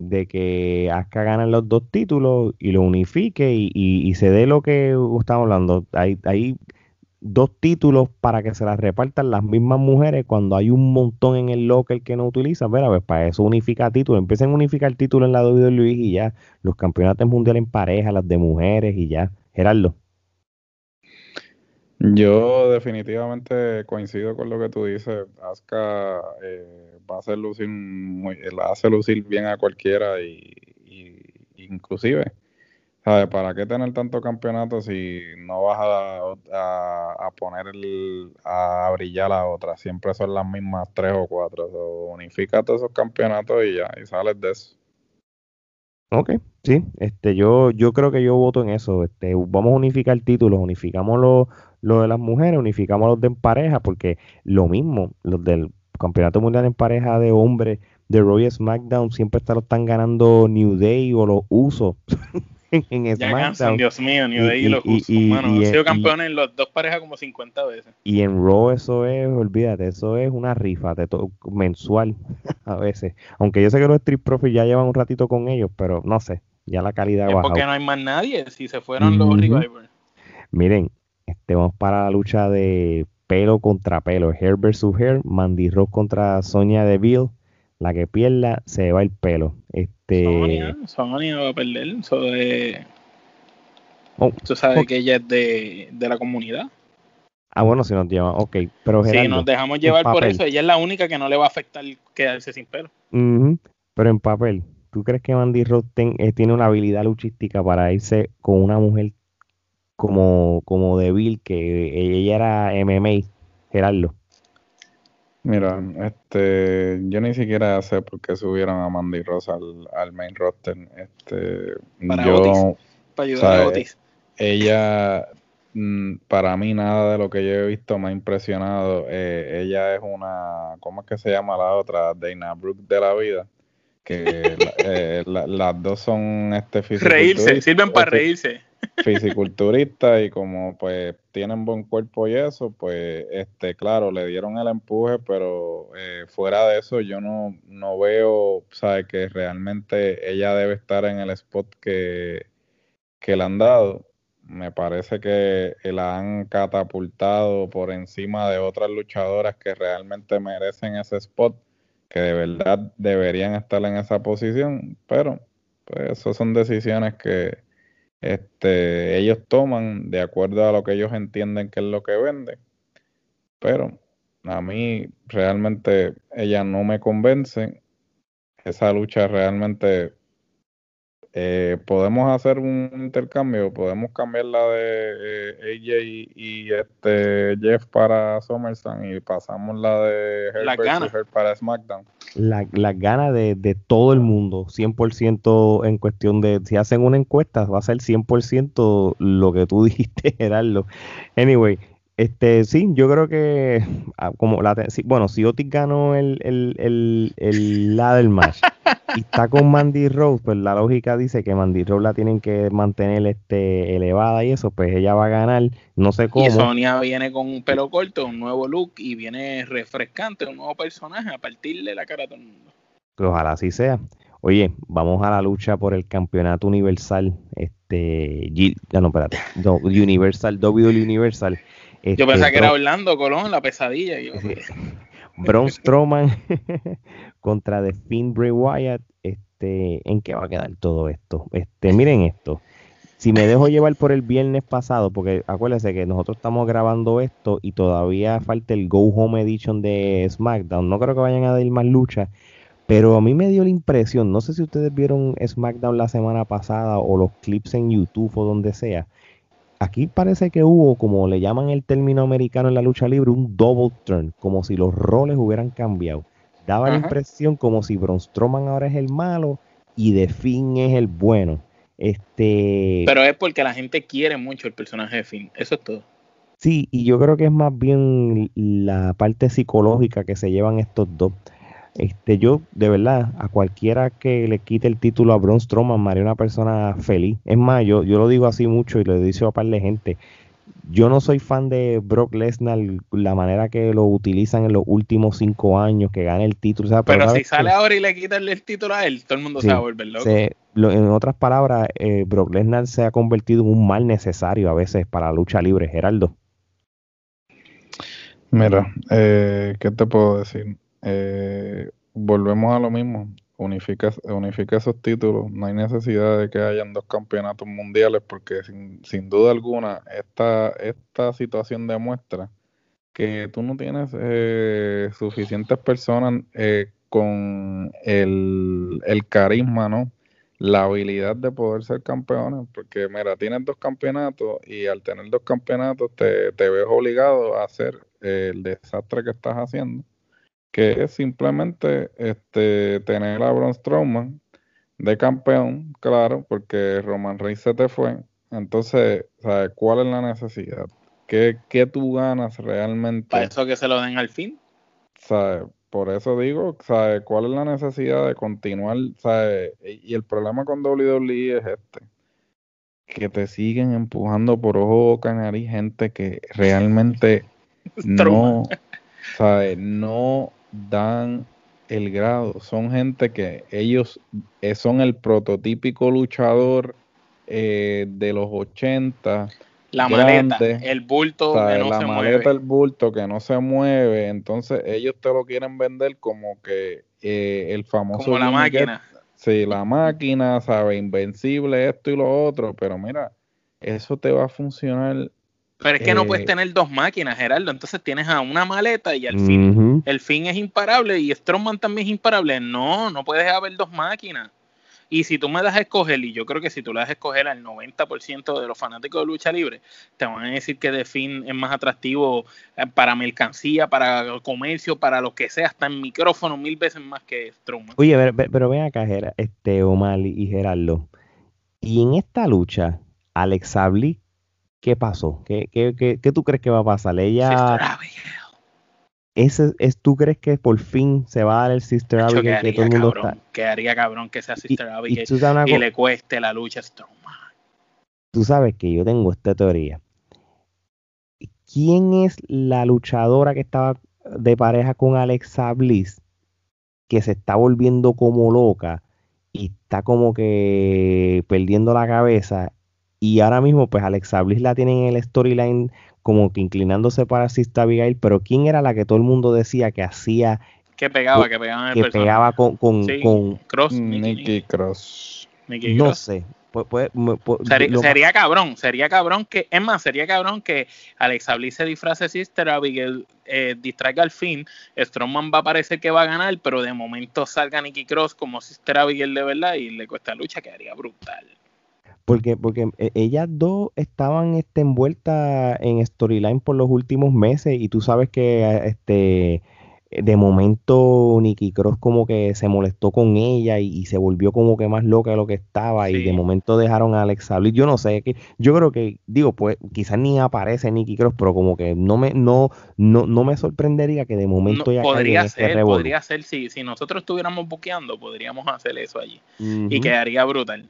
de que Asuka gane los dos títulos y lo unifique y, se dé lo que estamos hablando. Hay, hay dos títulos para que se las repartan las mismas mujeres cuando hay un montón en el local que no utilizan. Mira, pues para eso unifica títulos. Empiecen a unificar títulos en la WWE y ya. Los campeonatos mundiales en pareja, las de mujeres y ya. Gerardo. Yo definitivamente coincido con lo que tú dices. Asuka eh, va a hacer lucir muy, la hace lucir bien a cualquiera y inclusive ¿Para qué tener tanto campeonato si no vas a, poner a brillar la otra? Siempre son las mismas tres o cuatro. unifica todos esos campeonatos y ya, y sales de eso. Ok, sí, este, yo, yo creo que yo voto en eso. Este, vamos a unificar títulos, unificamos los, lo de las mujeres, unificamos los de en pareja, porque lo mismo, los del campeonato mundial en pareja de hombres de Royal SmackDown siempre lo están ganando New Day o los usos. en SmackDown. Dios mío, New Day y, los usos. han sido campeones en las dos parejas como 50 veces. Y en Raw eso es, olvídate, eso es una rifa de mensual a veces. Aunque yo sé que los Street Profits ya llevan un ratito con ellos, pero no sé, ya la calidad es porque no hay más nadie, si se fueron los Revivers. Miren, este, vamos para la lucha de pelo contra pelo, hair versus hair, Mandy Rose contra Sonia Deville la que pierda se va el pelo. Este... Sonia, va a perder. Eso de... Oh, Tú sabes que ella es de, la comunidad. Ah, bueno, si nos lleva, ok. Pero si nos dejamos llevar por eso, ella es la única que no le va a afectar quedarse sin pelo. Pero en papel, ¿tú crees que Mandy Rose eh, tiene una habilidad luchística para irse con una mujer como, como Bill, que ella era MMA, Gerardo? Mira, este, yo ni siquiera sé por qué subieron a Mandy Rosa al, main roster. Este, para yo, para ayudar a Otis. Ella, mm, para mí nada de lo que yo he visto me ha impresionado. Eh, ella es una, ¿cómo es que se llama la otra? Dana Brooke de la vida. Que eh, las dos son este Reírse, sirven para este, reírse. fisiculturista y como pues tienen buen cuerpo y eso, pues este claro, le dieron el empuje, pero eh, fuera de eso yo no, no veo, sabe que realmente ella debe estar en el spot que, que le han dado. Me parece que la han catapultado por encima de otras luchadoras que realmente merecen ese spot, que de verdad deberían estar en esa posición, pero pues esas son decisiones que, este, ellos toman de acuerdo a lo que ellos entienden que es lo que vende. Pero a mí realmente ella no me convence. Esa lucha realmente eh, podemos hacer un intercambio, podemos cambiar la de eh, AJ y, este Jeff para SummerSlam y pasamos la de Herbert para SmackDown. Las la ganas de, de, todo el mundo, 100% en cuestión de, si hacen una encuesta, va a ser 100% lo que tú dijiste, Gerardo. Anyway, este, sí, yo creo que ah, como la bueno, si Otis ganó el, el, el, el la del match y está con Mandy Rose, pues la lógica dice que Mandy Rose la tienen que mantener este elevada y eso, pues ella va a ganar, no sé cómo. Y Sonia viene con un pelo corto, un nuevo look y viene refrescante, un nuevo personaje a partirle la cara a todo el mundo. Pues ojalá así sea. Oye, vamos a la lucha por el campeonato universal, este, G, ah, no, espérate, Universal, W Universal. Yo pensaba que era Orlando Colón, la pesadilla. Braun Strowman contra The Finn Bray Wyatt. Este, ¿En qué va a quedar todo esto? Este, miren esto. Si me dejo llevar por el viernes pasado, porque acuérdense que nosotros estamos grabando esto y todavía falta el Go Home Edition de SmackDown. No creo que vayan a dar más lucha. Pero a mí me dio la impresión, no sé si ustedes vieron SmackDown la semana pasada o los clips en YouTube o donde sea, aquí parece que hubo, como le llaman el término americano en la lucha libre, un double turn, como si los roles hubieran cambiado. Daba la impresión como si Braun Strowman ahora es el malo y The Finn es el bueno. Este... Pero es porque la gente quiere mucho el personaje de Finn, eso es todo. Sí, y yo creo que es más bien la parte psicológica que se llevan estos dos. Este, yo, de verdad, a cualquiera que le quite el título a Braun Strowman, me haría una persona feliz. Es más, yo, yo lo digo así mucho y lo dicho a par de gente. Yo no soy fan de Brock Lesnar, la manera que lo utilizan en los últimos cinco años, que gana el título. Pero, si sale ahora y le quitan el título a él, todo el mundo se va a volver loco. en otras palabras, eh, Brock Lesnar se ha convertido en un mal necesario a veces para la lucha libre, Geraldo. Mira, eh, ¿qué te puedo decir? Eh, volvemos a lo mismo. Unifica, unifica esos títulos. No hay necesidad de que hayan dos campeonatos mundiales porque sin, sin duda alguna esta, esta situación demuestra que tú no tienes eh, suficientes personas eh, con el, el, carisma, ¿no? La habilidad de poder ser campeones, porque mira, tienes dos campeonatos y al tener dos campeonatos te, te ves obligado a hacer el desastre que estás haciendo que es simplemente este, tener a Braun Strowman de campeón, claro, porque Roman Reigns se te fue. Entonces, ¿sabes cuál es la necesidad? ¿qué, ¿qué, tú ganas realmente? Para eso que se lo den al fin. ¿Sabes? Por eso digo, ¿sabes? ¿Cuál es la necesidad de continuar? ¿sabes? Y el problema con WWE es este. Que te siguen empujando por ojo, boca, nariz, gente que realmente no, ¿sabes? No dan el grado. Son gente que ellos eh, son el prototípico luchador eh, de los 80. La maleta, el bulto que no la maleta, el bulto que no se mueve. Entonces ellos te lo quieren vender como que eh, el famoso... Como la máquina. sí, la máquina, sabe, invencible esto y lo otro. Pero mira, eso te va a funcionar pero es que no puedes eh, tener dos máquinas, Gerardo. Entonces tienes a una maleta y al fin. El fin es imparable y Strongman también es imparable. No, no puedes haber dos máquinas. Y si tú me das a escoger, y yo creo que si tú le das a escoger al 90% de los fanáticos de lucha libre, te van a decir que The Fin es más atractivo eh, para mercancía, para comercio, para lo que sea, hasta en micrófono mil veces más que Strongman. Oye, pero, ven acá, este Omar y Gerardo. Y en esta lucha, Alex Abli ¿Qué pasó? ¿Qué, qué, qué, qué tú crees que va a pasar? Ella. Ese, es, ¿Tú crees que por fin se va a dar el Sister Abigail que todo el mundo cabrón, está? Quedaría cabrón que sea Sister Abigail y, le cueste la lucha a Strowman. Tú sabes que yo tengo esta teoría. ¿Quién es la luchadora que estaba de pareja con Alexa Bliss que se está volviendo como loca y está como que perdiendo la cabeza y ahora mismo, pues Alexa Bliss la tiene en el storyline como que inclinándose para Sister Abigail, pero ¿quién era la que todo el mundo decía que hacía? Que pegaba, que pegaba en el Que pegaba con, con, Cross, Nicky Cross. no sé. sería, cabrón, sería cabrón que, es más, sería cabrón que Alexa Bliss se disfrace Sister Abigail, eh, distraiga al fin, Strongman va a parecer que va a ganar, pero de momento salga Nicky Cross como Sister Abigail de verdad y le cuesta lucha, quedaría brutal. Porque, porque eh, ellas dos estaban este, envueltas en storyline por los últimos meses y tú sabes que este de momento Nikki Cross como que se molestó con ella y, se volvió como que más loca de lo que estaba y de momento dejaron a Alex Bliss. Yo no sé, que yo creo que digo, pues quizás ni aparece Nikki Cross, pero como que no me no no, no me sorprendería que de momento ya podría ser, podría ser si si nosotros estuviéramos buqueando, podríamos hacer eso allí y quedaría brutal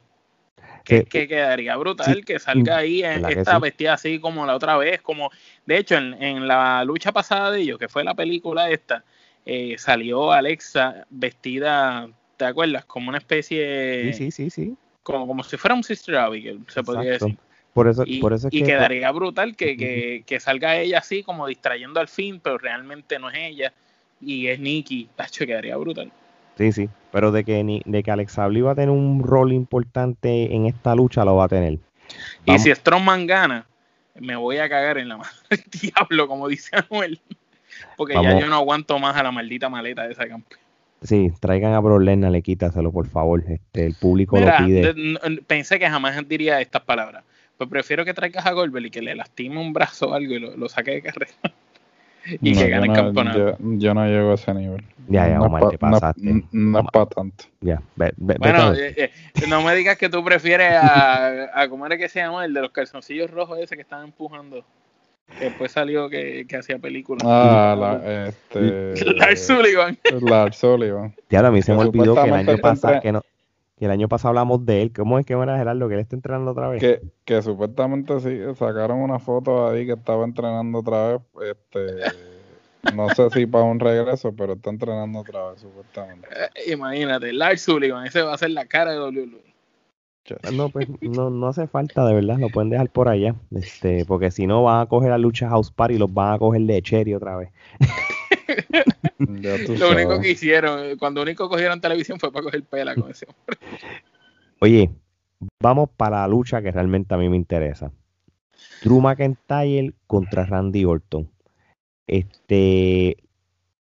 que, quedaría brutal que salga ahí en esta vestida así como la otra vez, como de hecho en, la lucha pasada de ellos, que fue la película esta, eh, salió Alexa vestida, ¿te acuerdas? Como una especie... Sí, sí, sí, Como, como si fuera un Sister Abigail, se podría decir. Por eso, y, por eso y quedaría brutal que, que, que, salga ella así como distrayendo al fin, pero realmente no es ella y es Nikki. Tacho, quedaría brutal. Sí, sí, pero de que, de que Alex va a tener un rol importante en esta lucha, lo va a tener. Y si Strongman gana, me voy a cagar en la madre del diablo, como dice Anuel. Porque ya yo no aguanto más a la maldita maleta de esa campeón. Sí, traigan a Bro le quítaselo, por favor. Este, el público lo pide. pensé que jamás diría estas palabras. Pues prefiero que traigas a Goldberg y que le lastime un brazo o algo y lo, lo saque de carrera y que gane el campeonato. Yo, no llego a ese nivel. Ya, ya, Omar, te pasaste. No, es para tanto. Ya, bueno, eh, eh, no me digas que tú prefieres a, a, ¿cómo era que se llama? El de los calzoncillos rojos ese que están empujando. Que después salió que, que hacía películas. Ah, la, este... Lars Sullivan. Lars Sullivan. Ya, a mí se me olvidó que el año pasado, que no, que el año pasado hablamos de él. ¿Cómo es que era Gerardo? Que él está entrenando otra vez. Que, que supuestamente sí, sacaron una foto ahí que estaba entrenando otra vez. Este, no sé si para un regreso, pero está entrenando otra vez, supuestamente. Eh, imagínate, Lars Sullivan, ese va a ser la cara de WWE. No, pues no, no hace falta, de verdad, lo pueden dejar por allá, este, porque si no van a coger a lucha House Party y los van a coger de Cherry otra vez. Lo único que hicieron, cuando único cogieron televisión fue para coger pela con ese hombre. Oye, vamos para la lucha que realmente a mí me interesa. Drew McIntyre contra Randy Orton. Este,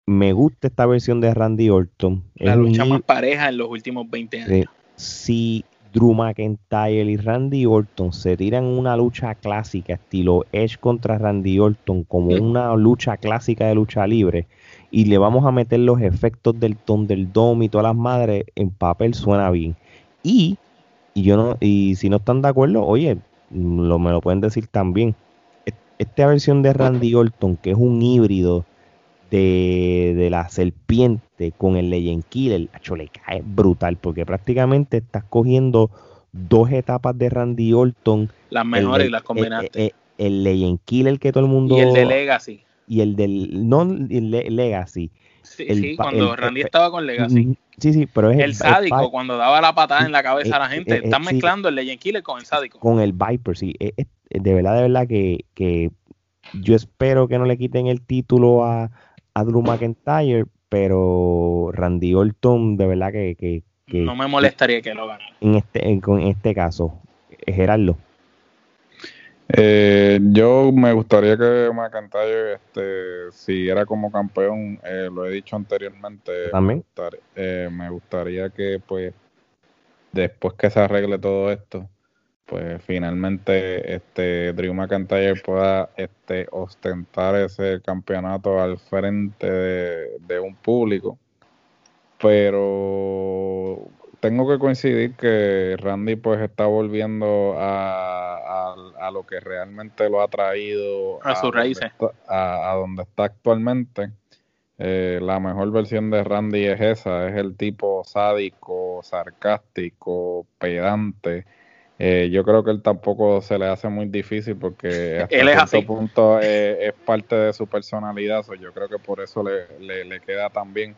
me gusta esta versión de Randy Orton. La lucha más pareja en los últimos 20 años. Si Drew McIntyre y Randy Orton se tiran una lucha clásica, estilo Edge contra Randy Orton, como una lucha clásica de lucha libre, y le vamos a meter los efectos del Thunderdome y todas las madres en papel, suena bien. Y, y yo no, y si no están de acuerdo, oye, lo, me lo pueden decir también. esta versión de Randy Orton, que es un híbrido de, la serpiente con el Legend Killer, hecho, le cae brutal, porque prácticamente estás cogiendo dos etapas de Randy Orton. Las mejores y las combinaste. El, eh, el, Legend Killer que todo el mundo. Y el de Legacy. Y el del. No, el Legacy. Sí, sí cuando Randy estaba con Legacy. Sí, sí, pero es el, sádico cuando daba la patada en la cabeza a la gente. Están mezclando el Legend Killer con el sádico. Con el Viper, sí. de verdad, de verdad que, que yo espero que no le quiten el título a, a Drew McIntyre, pero Randy Orton, de verdad que, no me molestaría que lo ganara. En este, en, este caso, eh, Gerardo. Eh, yo me gustaría que McIntyre este, siguiera como campeón, eh, lo he dicho anteriormente. También. me gustaría que, pues, después que se arregle todo esto, pues finalmente este Drew McIntyre pueda este ostentar ese campeonato al frente de, un público. Pero tengo que coincidir que Randy pues está volviendo a, a, lo que realmente lo ha traído a, sus raíces. a, donde está actualmente. Eh, la mejor versión de Randy es esa es el tipo sádico sarcástico pedante eh, yo creo que él tampoco se le hace muy difícil porque hasta cierto punto eh, es parte de su personalidad. yo creo que por eso le, le, queda tan bien.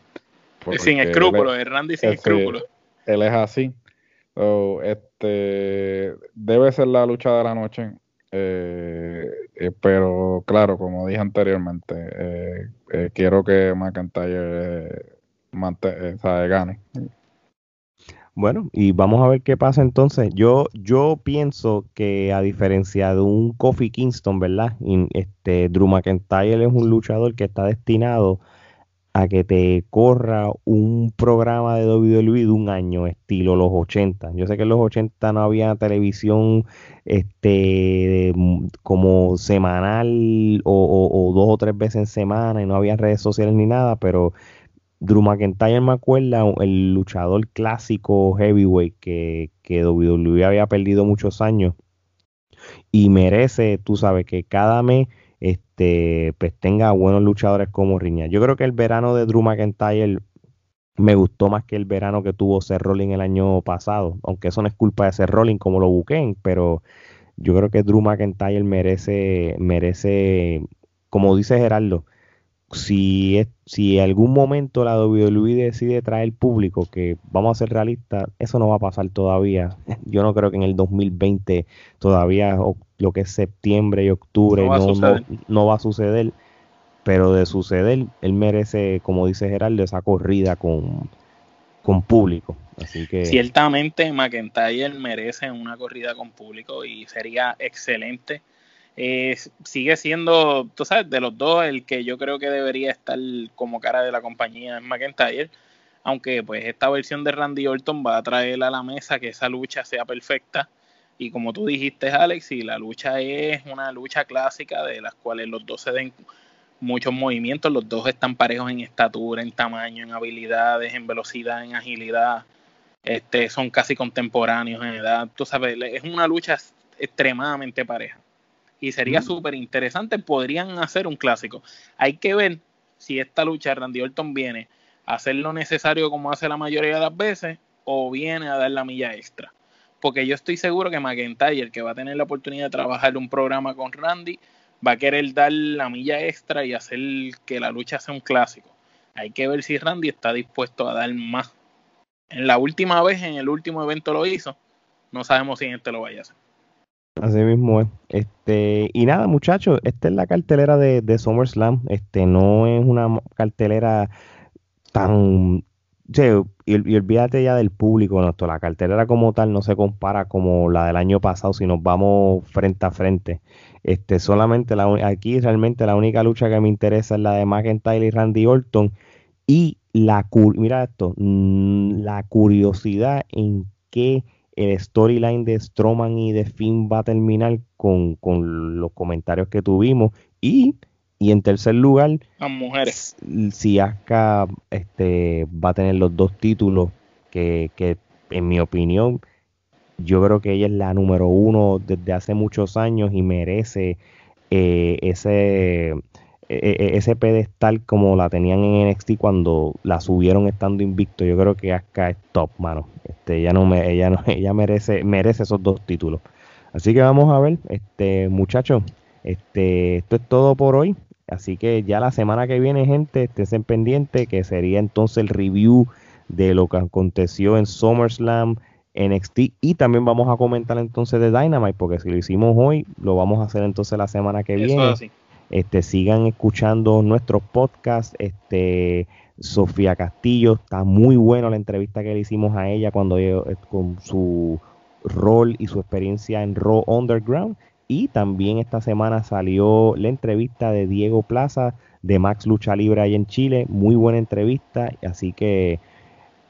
Sin escrúpulos, es Randy sin escrúpulos. Él es así. este Debe ser la lucha de la noche. Eh, pero claro, como dije anteriormente, quiero que McIntyre gane. Bueno, y vamos a ver qué pasa entonces. Yo, yo pienso que a diferencia de un Kofi Kingston, ¿verdad? este, Drew McIntyre es un luchador que está destinado a que te corra un programa de WWE de un año, estilo los 80. Yo sé que en los 80 no había televisión este como semanal o, o dos o tres veces en semana y no había redes sociales ni nada, pero Drew McIntyre me acuerda el luchador clásico heavyweight que, que WWE había perdido muchos años y merece, tú sabes, que cada mes este, pues tenga buenos luchadores como Riña. Yo creo que el verano de Drew McIntyre me gustó más que el verano que tuvo Seth Rollins el año pasado, aunque eso no es culpa de Seth Rollins como lo busquen, pero yo creo que Drew McIntyre merece, merece, como dice Gerardo, si, es, si algún momento la WWE decide traer público, que vamos a ser realistas, eso no va a pasar todavía. Yo no creo que en el 2020 todavía lo que es septiembre y octubre no va, a suceder. Pero de suceder, él merece, como dice Gerardo, esa corrida con, con público. Así que... Ciertamente McIntyre merece una corrida con público y sería excelente eh, sigue siendo, tú sabes, de los dos, el que yo creo que debería estar como cara de la compañía es McIntyre. Aunque pues esta versión de Randy Orton va a traer a la mesa que esa lucha sea perfecta. Y como tú dijiste, Alex, y la lucha es una lucha clásica de las cuales los dos se den muchos movimientos, los dos están parejos en estatura, en tamaño, en habilidades, en velocidad, en agilidad. Este, son casi contemporáneos en edad. Tú sabes, es una lucha extremadamente pareja y sería súper interesante. Podrían hacer un clásico. Hay que ver si esta lucha de Randy Orton viene a hacer lo necesario como hace la mayoría de las veces o viene a dar la milla extra. Porque yo estoy seguro que McIntyre, que va a tener la oportunidad de trabajar un programa con Randy, va a querer dar la milla extra y hacer que la lucha sea un clásico. Hay que ver si Randy está dispuesto a dar más. En la última vez, en el último evento lo hizo. No sabemos si en este lo vaya a hacer. Así mismo es. Este, y nada, muchachos, esta es la cartelera de, SummerSlam. Este, no es una cartelera tan. y, olvídate ya del público, nuestro. La cartelera como tal no se compara como la del año pasado si nos vamos frente a frente. Este, solamente la, aquí realmente la única lucha que me interesa es la de McIntyre y Randy Orton. Y la mira esto, mm, la curiosidad en qué el storyline de Strowman y de Finn va a terminar con, los comentarios que tuvimos. Y, y en tercer lugar las mujeres. Si Asuka este, va a tener los dos títulos que, que en mi opinión yo creo que ella es la número uno desde hace muchos años y merece eh, ese, ese pedestal como la tenían en NXT cuando la subieron estando invicto. Yo creo que Asuka es top, mano. Este, ella no me, ella no, ella merece, merece esos dos títulos. Así que vamos a ver, este, muchachos, este, esto es todo por hoy. Así que ya la semana que viene, gente, estén pendiente que sería entonces el review de lo que aconteció en SummerSlam, NXT y también vamos a comentar entonces de Dynamite porque si lo hicimos hoy, lo vamos a hacer entonces la semana que viene. Este, sigan escuchando nuestros podcasts, este Sofía Castillo, está muy bueno la entrevista que le hicimos a ella cuando eh, con su rol y su experiencia en Raw Underground y también esta semana salió la entrevista de Diego Plaza de Max Lucha Libre ahí en Chile. Muy buena entrevista. Así que,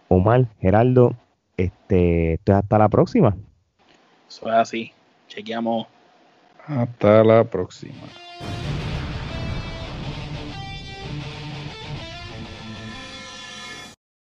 Omar, Geraldo, este, hasta la próxima. Eso es así. Chequeamos. Hasta la próxima.